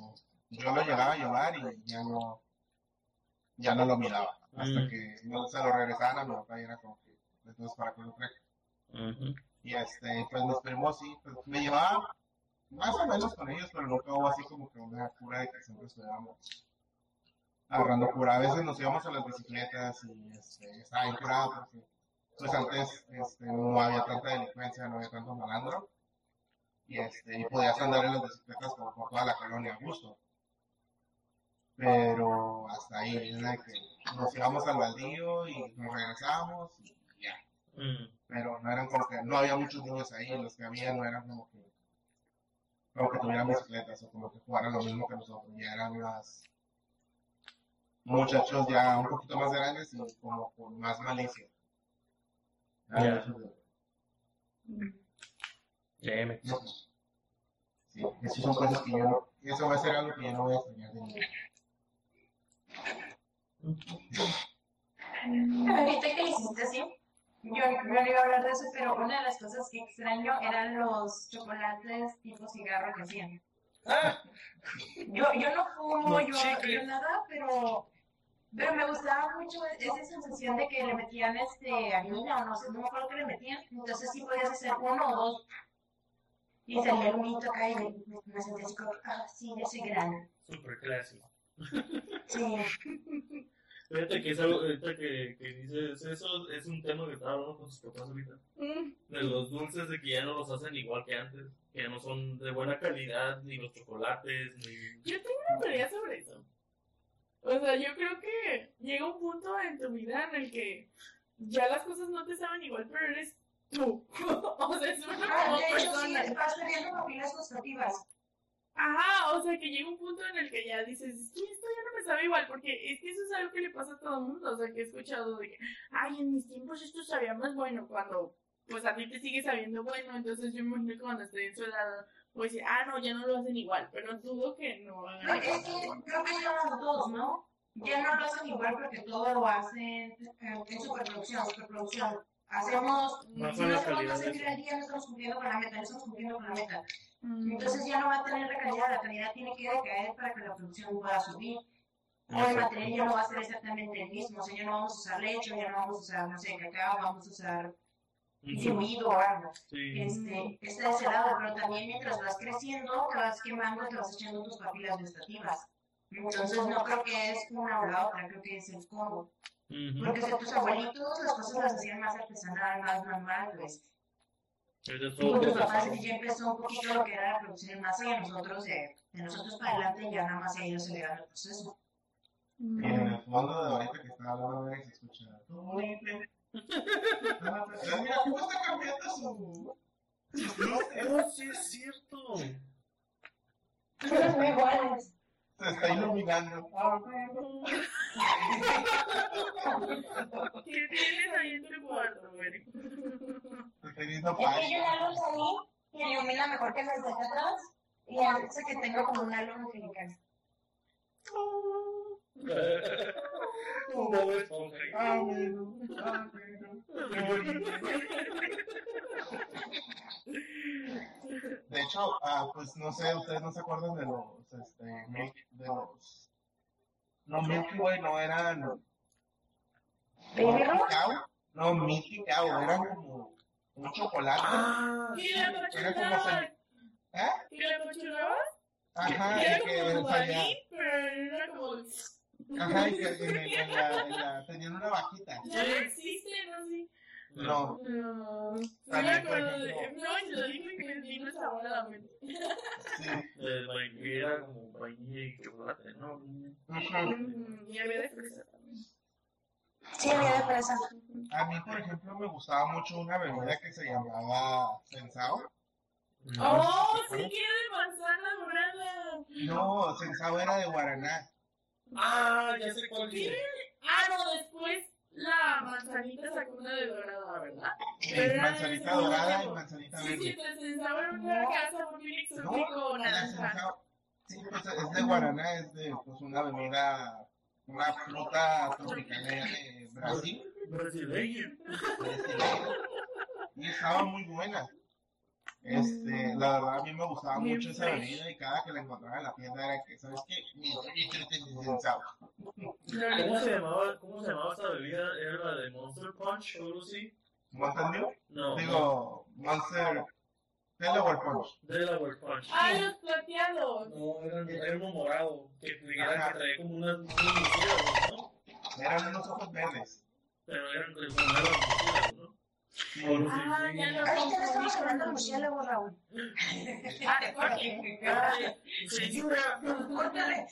yo lo llegaba a llevar y ya no, ya no lo miraba. Hasta Mm. que no se lo regresaban a mi papá y era como que, entonces, ¿para qué lo traje? Y este, pues mis primos sí, pues me llevaba más o menos con ellos, pero nunca hubo así como que una cura de que siempre estuviéramos agarrando cura. A veces nos íbamos a las bicicletas y este, estaba bien curado porque pues antes este, no había tanta delincuencia, no había tanto malandro. Y, este, y podías andar en las bicicletas por, por toda la colonia a gusto. Pero hasta ahí, que nos íbamos al baldío y nos regresábamos y ya Mm. pero no eran como que no había muchos niños ahí, los que había no eran como que como que tuvieran bicicletas o como que jugaran lo mismo que nosotros, ya eran más muchachos ya un poquito más grandes y como con más malicia. Ah, Ya. eso Créeme. no. Sí, esas son cosas que yo no, eso va a ser algo que yo no voy a extrañar de niño. Ahorita que hiciste así, yo, yo no iba a hablar de eso, pero una de las cosas que extraño eran los chocolates tipo cigarro que hacían. Yo, yo no fumo, yo, yo nada, pero, pero me gustaba mucho esa sensación de que le metían este harina o no sé, no me acuerdo que le metían. Entonces sí podías hacer uno o dos. Y salía el humito acá y me, me, me sentía así como, ah, sí, ya soy grande. Super clásico. Sí. Fíjate que es algo, ahorita que, que dices eso, es un tema que estaba hablando con tus papás ahorita. Mm, De los dulces, de que ya no los hacen igual que antes. Que ya no son de buena calidad, ni los chocolates, ni... Yo tengo una teoría sobre eso. O sea, yo creo que llega un punto en tu vida en el que ya las cosas no te saben igual, pero eres tú. o sea, es una Ah, como de hecho, sí, persona. vas perdiendo papilas gustativas. Ajá, o sea, que llega un punto en el que ya dices, es que esto ya no me sabe igual, porque es que eso es algo que le pasa a todo el mundo, o sea, que he escuchado de que, ay, en mis tiempos esto sabía más bueno, cuando, pues a ti te sigue sabiendo bueno, entonces yo me imagino que cuando estoy en su edad, pues decir, ah, no, ya no lo hacen igual, pero dudo que no hagan No, es que creo que ya hablando todos, ¿no? Ya no lo hacen igual porque todo lo hacen en, superproducción, superproducción. Hacemos, No si son no el día, no estamos cumpliendo con la meta, no estamos cumpliendo con la meta. Mm. Entonces ya no va a tener la calidad, la calidad tiene que decaer para que la producción pueda subir. O el material ya no va a ser exactamente el mismo, o sea, ya no vamos a usar leche, ya no vamos a usar, no sé, cacao, vamos a usar diluido o algo. Sí. Este, está de ese lado, pero también mientras vas creciendo, te vas quemando, te vas echando tus papilas gustativas. Entonces no creo que es una o la otra, creo que es el combo. Ujú. Porque si tus abuelitos las cosas las hacían más artesanal, más normal, pues. Es todo. tus papás ya empezó un poquito lo que era la producción en masa y a nosotros, de, de nosotros para adelante, ya nada más se ha ido acelerando el proceso. Y en el fondo de ahorita que está hablando se escucha. Ah, pues, Mira, ¿cómo está cambiando su. luces? Oh, sí es cierto. Se está iluminando. ¿Qué tienes ahí en tu cuarto, güey? Estoy teniendo Es paz. que hay una luz ahí que ilumina mejor que las de atrás y hace que tenga como una luz angelical. Un Bob Esponja. Ah, bueno. Ah, bueno. Qué bonito. De hecho, ah, pues no sé, ustedes no se acuerdan de los, este, de los, no, Milky Way no eran, ¿Baby? Cow, no, Milky Cow, eran como un chocolate, Ah, ¿Y la era como, se- ¿eh? ¿Y? Ajá, Era como maní, pero era como... ajá, y que en, el- en la, en la, tenían una vaquita, Ya no existe, no sé. no, No, sí También, por de... ejemplo- No, y lo dijo y me vino esa bola a la mente. sí, Eh, vainilla, era como vainilla y chocolate, ¿no? ujú. Y había de fresa también. Sí, había de fresa. A mí, por ejemplo, me gustaba mucho una bebida que se llamaba Sensao. ¡Oh, sí que era de manzana dorada! No, Sensao era de Guaraná. Ah, ya sé cuál ¿Qué? es. Ah, no, después la manzanita sacó una de dorada, ¿verdad? Sí, Pero era manzanita de- dorada y manzanita Sí, sí, verde. entonces estaba en una casa muy exótico naranja. Sí, pues es de Guaraná, es de pues, una bebida, una fruta tropical de Brasil. Brasileño. Y estaba muy buena. Este, la verdad a mí me gustaba Bien mucho esa bebida y cada que la encontraba en la tienda era que, ¿sabes qué? Mi ¿Cómo se llamaba, cómo se llamaba esta bebida? ¿Era la de Monster Punch o algo así? ¿No entendió? No. Digo, Monster Delaware Punch. Delaware Punch. Ah, los plateados. No, era, era uno morado, que, que, era, Ajá. que traía como unas ¿no? Eran unos ojos verdes. Pero eran como Ah, ya lo Ahorita no estamos hablando de Raúl. Ah, señora. Córtale.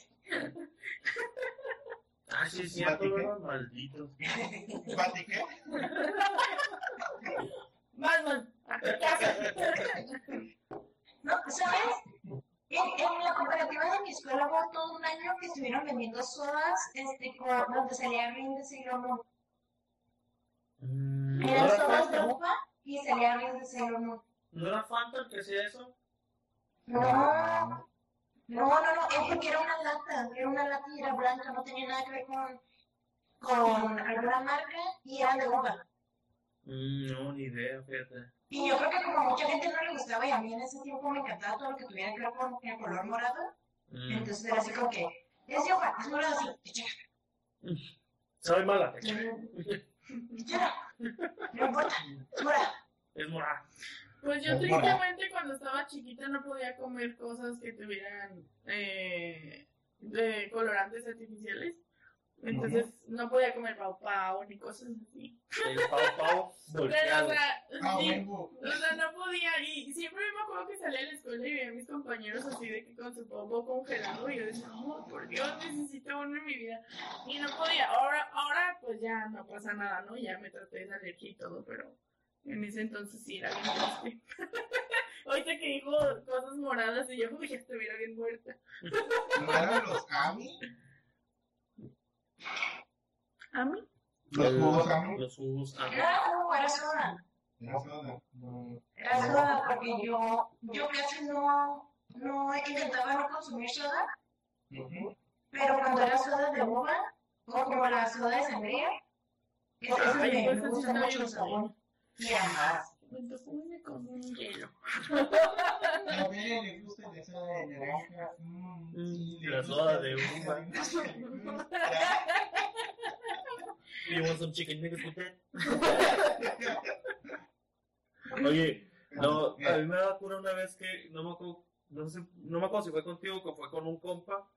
Ah, sí, es cierto, ¿Platiqué? ¿verdad? Malditos. ¿Pati qué? Batman, a. No, ¿sabes? En, en la cooperativa de mi escuela hubo todo un año que estuvieron vendiendo sodas este, con, donde salía lomo. Mm, ¿No Eran era sodas de uva y salía rindes y lomo. ¿No era Fanta el que hacía eso? No, no, no, no, es porque era una lata, era una lata y era blanca, no tenía nada que ver con, con alguna marca y era de uva. Mm, no, ni idea, fíjate. Y yo creo que como mucha gente no le gustaba y a mí en ese tiempo me encantaba todo lo que tuviera que ver con el color morado, Mm. entonces era así como que, es de uva, es morado así, echa, Sabe mala. No importa, es morado. Es morada. Pues yo Pues, tristemente cuando estaba chiquita no podía comer cosas que tuvieran eh, de colorantes artificiales. Entonces no podía comer pau pau ni cosas así. El pau pau Pero, o volteado. sea, Ah, sí, vengo. o sea, no podía. Y siempre me acuerdo que salía a la escuela y veía a mis compañeros así de que con su popo congelado. Y yo decía, oh, por Dios, necesito uno en mi vida. Y no podía. Ahora, ahora pues ya no pasa nada, ¿no? Ya me traté de alergia y todo, pero en ese entonces sí era bien triste. Ahorita que dijo cosas moradas y yo, uy, ya estuviera bien muerta. ¿No eran los Ami? ¿A mí? Los jugos Ami. Los jugos Ami. Era soda, Era soda. No. era soda porque yo, yo casi no, no intentaba no consumir soda, Ujú. pero cuando era soda de uva, o como la soda de sangría, es- esas Ay, me, está mucho el sabor. Y además, Comí un hielo. A ver, le gusta la soda de naranja. Mm, sí, Mm, la soda de uva. You want some chicken nuggets with that? Oye, no, a mí me da cura una vez que no me acuerdo, no sé, no me acuerdo si fue contigo o fue con un compa.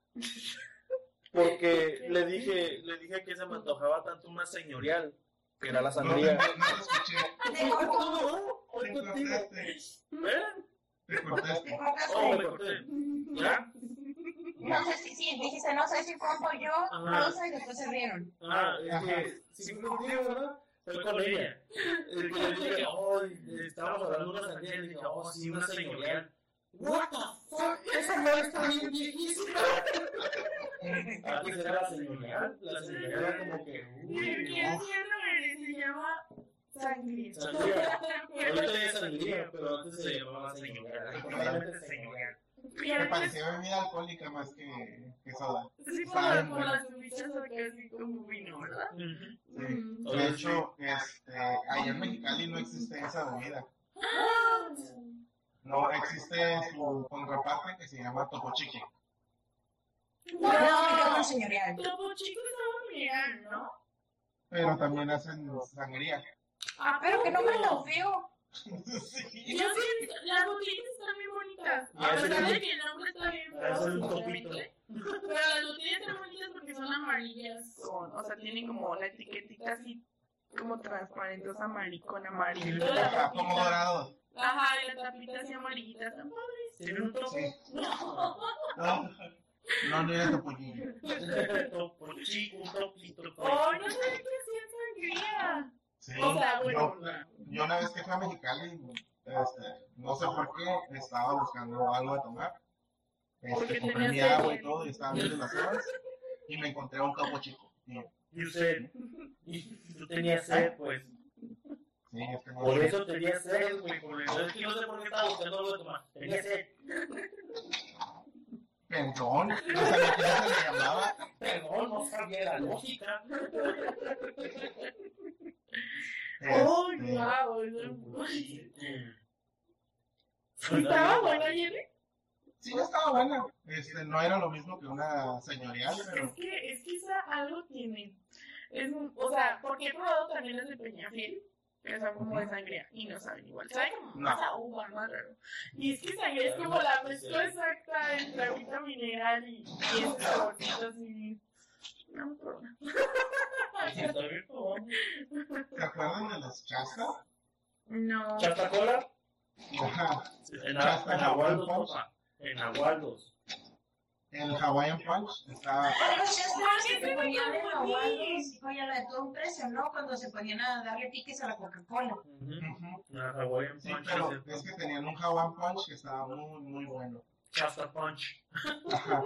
Porque le dije, le dije que se me antojaba tanto una señorial, que era la No, sangría. no te escuché. te corto, No, hoy Te contigo. cortaste. ¿Eh? Te cortaste. te. Oh, me corté. ¿Ya? No sé si, si dijiste, no sé si fue o yo, Ajá. pausa y después se rieron. Ah, es que sí fue contigo, ¿verdad? Fue con ella. El que le dije, oh, estábamos hablando de una sangría y dije, oh, sí, una señorial. What the fuck? Esa no está bien viejísima. Antes era la señorial. La señorial era como que, ¿Qué no Se llama sangría. Sangría. Ahorita ya es sangría, pero antes se llamaba señorial. Señorial. Me parecía bebida alcohólica más que, que soda. Sí, por, por las ubichas acá así como vino, ¿verdad? Sí. De hecho, este, allá en Mexicali no existe esa bebida. No existe su contraparte que se llama Topo Chiqui. No, con señorial. Topo Chico estaba bien, ¿no? Pero también hacen sangría. Ah, pero que no me lo veo. sí. Yo sí, las botellitas están bien bonitas. A pesar de que el nombre está bien feo. Pero las botellas están bonitas porque son amarillas. Con, o sea, tienen como la etiquetita así como transparente, o sea, amarillo, con amarillo. Ajá, como dorado. Ajá, y la tapita así amarillita. Están padres. Tiene un topo. Sí. No, no, no era Topollillo. Topo chico, un topito. Oh, no Sí. O sea, bueno, Yo una vez que fui a Mexicali, este, no sé por qué, estaba buscando algo de tomar. Porque Este, compré mi agua y todo, y estaba viendo las horas, y me encontré un topo chico. Y, Y usted, y tú tenías sed, pues. sí, es que no Por eso tenía sed, güey. Por eso es que no sé por qué estaba buscando algo de tomar. Tenía sed. Perdón, no sabía que se le llamaba. Perdón, no sabía la lógica. ¡Oh, Este! ¿Estaba bueno, Jerry? sí, estaba buena. Este, no era lo mismo que una señorial, Es pero que, es que algo tiene. Es, o sea, porque he probado también las de Peñafiel, que son como de sangría, y no saben igual. Saben como No. más a uva, más raro. Y es que sangría es como la mezcla exacta entre agüita mineral y, y ese saborcito así. No, por favor. ¿te acuerdan de las chasta? No. ¿Chastacola? Ajá. En, en Agualdos, papá. En Agualdos. El Hawaiian Punch. Los ponían en aguados, oye, la de todo un precio, ¿no? Cuando se ponían a darle piques a la Coca-Cola. Hawaiian Sí, Punch. pero es que tenían un Hawaiian Punch que estaba muy, muy bueno. Chasta Punch. Ajá.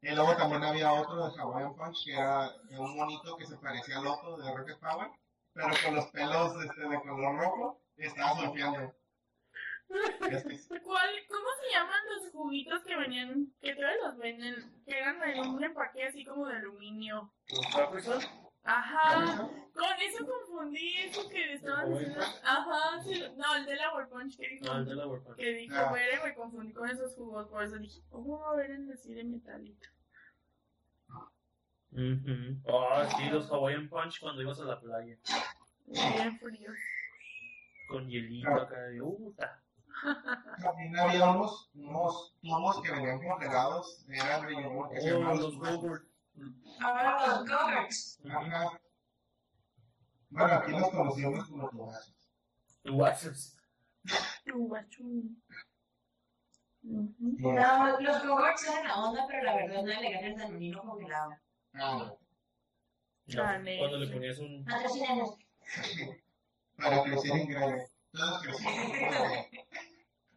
Y luego también había otro de Hawaiian Punch que era un monito que se parecía al otro de Rocket Power, pero con los pelos este, de color rojo y estaba surfeando. ¿Cuál, ¿Cómo se llaman los juguitos que venían, que todavía los venden, que eran en un empaque así como de aluminio? ¿Los Sun? Ajá, con eso confundí eso que estaban ¿El diciendo. Ajá, sí, no, el de la World Punch que dijo. No, el Punch. Que dijo, Ah. Bere, me confundí con esos jugos, por eso dije, ¿cómo va a haber en así de metalito? Ujú. Ah, sí, los Hawaiian Punch cuando ibas a la playa. Bien frío. Con hielito acá de puta. También había unos, unos tubos que venían congelados, eran de yogur que se Oh, llamaban los los Gogurt. Ahora los Go-Gurts. Ajá. Bueno, aquí los conocimos como tubazos. Guasos. Chubachú. Ujú. Y- No, los Go-Gurts eran la onda, pero la verdad no le ganan el danonino congelado. Ah, No, Ah, ne- cuando le ponías un. Para crecer en grande. Todos crecimos.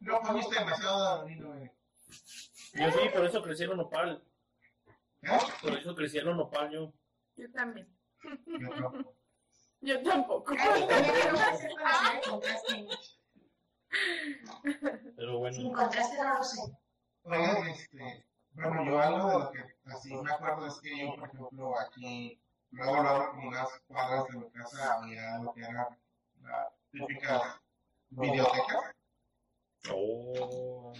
No comiste demasiado danonino, eh. Yo sí, por eso crecieron nopal. ¿Eh? Por eso crecieron nopal yo. Yo también. Yo no. Yo tampoco. Pero bueno. Sin contraste no lo sé. Oigan, este, bueno, yo algo de lo que así me acuerdo es que yo, por ejemplo, aquí, luego, luego, como unas cuadras de mi casa había lo que era la típica videoteca, Oh.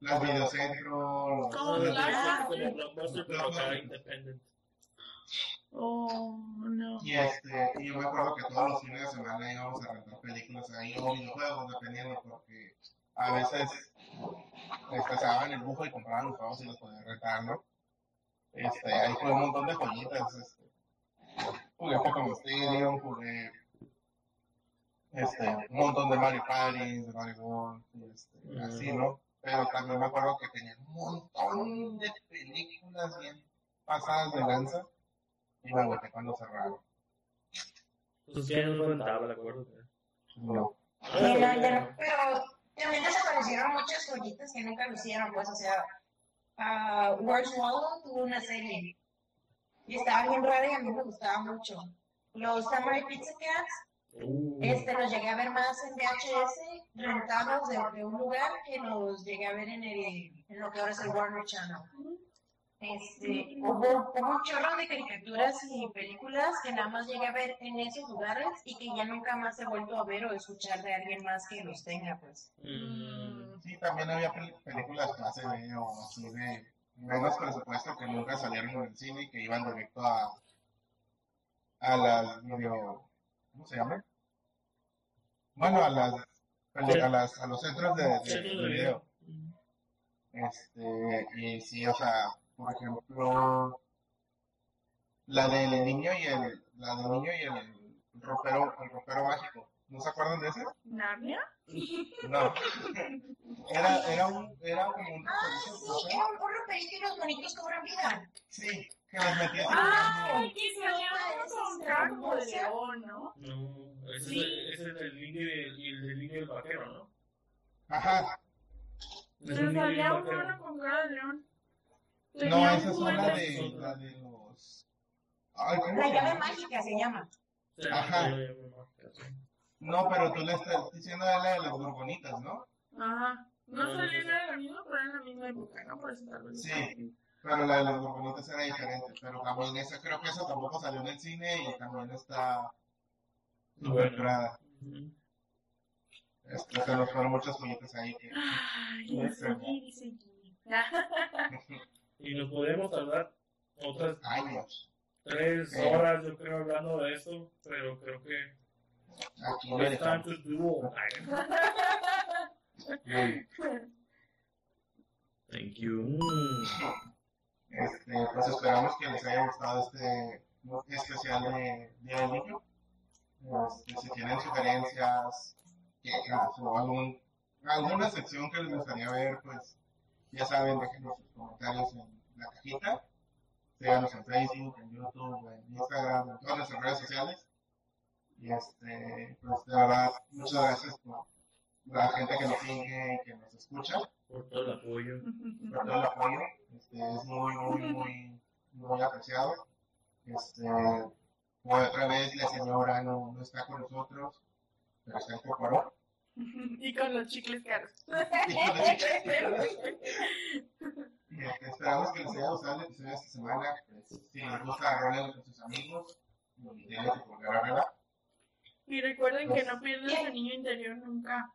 las videocentros, Como los- la- Como Blockbuster, pero acá independent. Oh, no. y este, y yo me acuerdo que todos los fines de semana íbamos a rentar películas ahí o videojuegos, dependiendo, porque a veces este, se daban el lujo y compraban los juegos y los podían rentar, ¿no? Este, ahí jugué un montón de joyitas, este, jugué Pokémon Stadium, jugué este, un montón de Mario Party, de Mario World, y este, así, ¿no? Pero también me acuerdo que tenía un montón de películas bien pasadas de lanza y me agüité cuando cerraron. Pues ya no rentaba, ¿de acuerdo? No. Sí, no, ya no, pero también desaparecieron muchas joyitas que nunca lo hicieron, pues, o sea, uh, Where's Waldo tuvo una serie y estaba bien rara y a mí me gustaba mucho. Los Samurai Pizza Cats, Uh, este, los llegué a ver más en VHS, rentados de, de un lugar que los llegué a ver en, el, en lo que ahora es el Warner Channel. Este, hubo, hubo un chorro de caricaturas y películas que nada más llegué a ver en esos lugares y que ya nunca más he vuelto a ver o escuchar de alguien más que los tenga, pues. mm, Sí, también había pel- películas clase B o así de menos presupuesto que nunca salieron en el cine y que iban directo a, a las video, ¿cómo se llama? Bueno, a las, a las a los centros de, video. Este, y sí, o sea, por ejemplo, la del niño y el, la del niño y el ropero, el ropero mágico. ¿No se acuerdan de ese? ¿Narnia? No. Era, era un, era como un Ah, sí, era un porro perito y los bonitos cobran vida. Sí, que los metías en ¡Ay, que se era como de león, ¿no? No, ese, Sí. es, ese es el indio y el, y el indio y el vaquero, ¿no? Ajá. Pero salía un mono con cara de león. No, esa es la juguete. de, la de los... Ay, ¿cómo La llave llama? mágica se llama. Ajá. No, pero tú le estás diciendo de la de las borbonitas, ¿no? Ajá. No No, no, nada de lo mismo, pero era la misma época, ¿no? Por eso tal vez. Sí. Pero la de las borbonitas era diferente. Pero también esa, creo que esa tampoco salió en el cine y también está Bueno. superada. Ujú. Este, se nos fueron muchas joyitas ahí que... Ay, y seguir y seguir. Y nos podemos tardar otras años. tres Eh. horas, yo creo, hablando de esto, pero creo que Aquí dejamos. Muy Thank you. Mm. Este, pues esperamos que les haya gustado este especial de Día del Niño. Este, si tienen sugerencias, o algún, alguna sección que les gustaría ver, pues ya saben, déjenos sus comentarios en la cajita. Síganos en Facebook, en YouTube, en Instagram, en todas nuestras redes sociales. Y este, pues de verdad, muchas gracias por la gente que nos sigue y que nos escucha Por todo el apoyo. por todo el apoyo. Este, es muy, muy, muy, muy apreciado. Este, otra vez la señora no, no está con nosotros, pero está en Cocoró. y con los chicles caros. Y este, esperamos que les haya gustado el episodio de esta semana. Pues, si les gusta, rólenlo con sus amigos. Y denle su pulgar arriba. Y recuerden que no pierdan su niño interior nunca.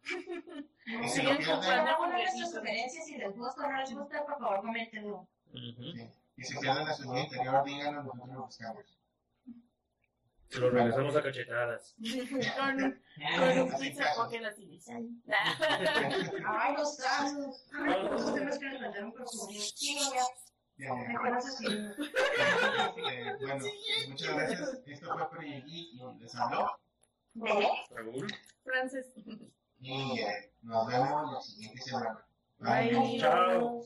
Y si de sus juguetitos. sugerencias, si les gusta o no les gusta, por favor, coméntenlo. Sí. y si pierden a su niño interior, díganos, nosotros lo buscamos. Se lo regresamos a cachetadas. con, con un pizza pocket así. dice. Ay, los tazos. Ay, los temas que nos mandaron por su Sí, ya. Mejor así. Este, bueno, muchas gracias. Esto fue Preyegui y les habló. ¿De? Raúl. Frances. Y eh, nos vemos la siguiente semana. Bye. Chao.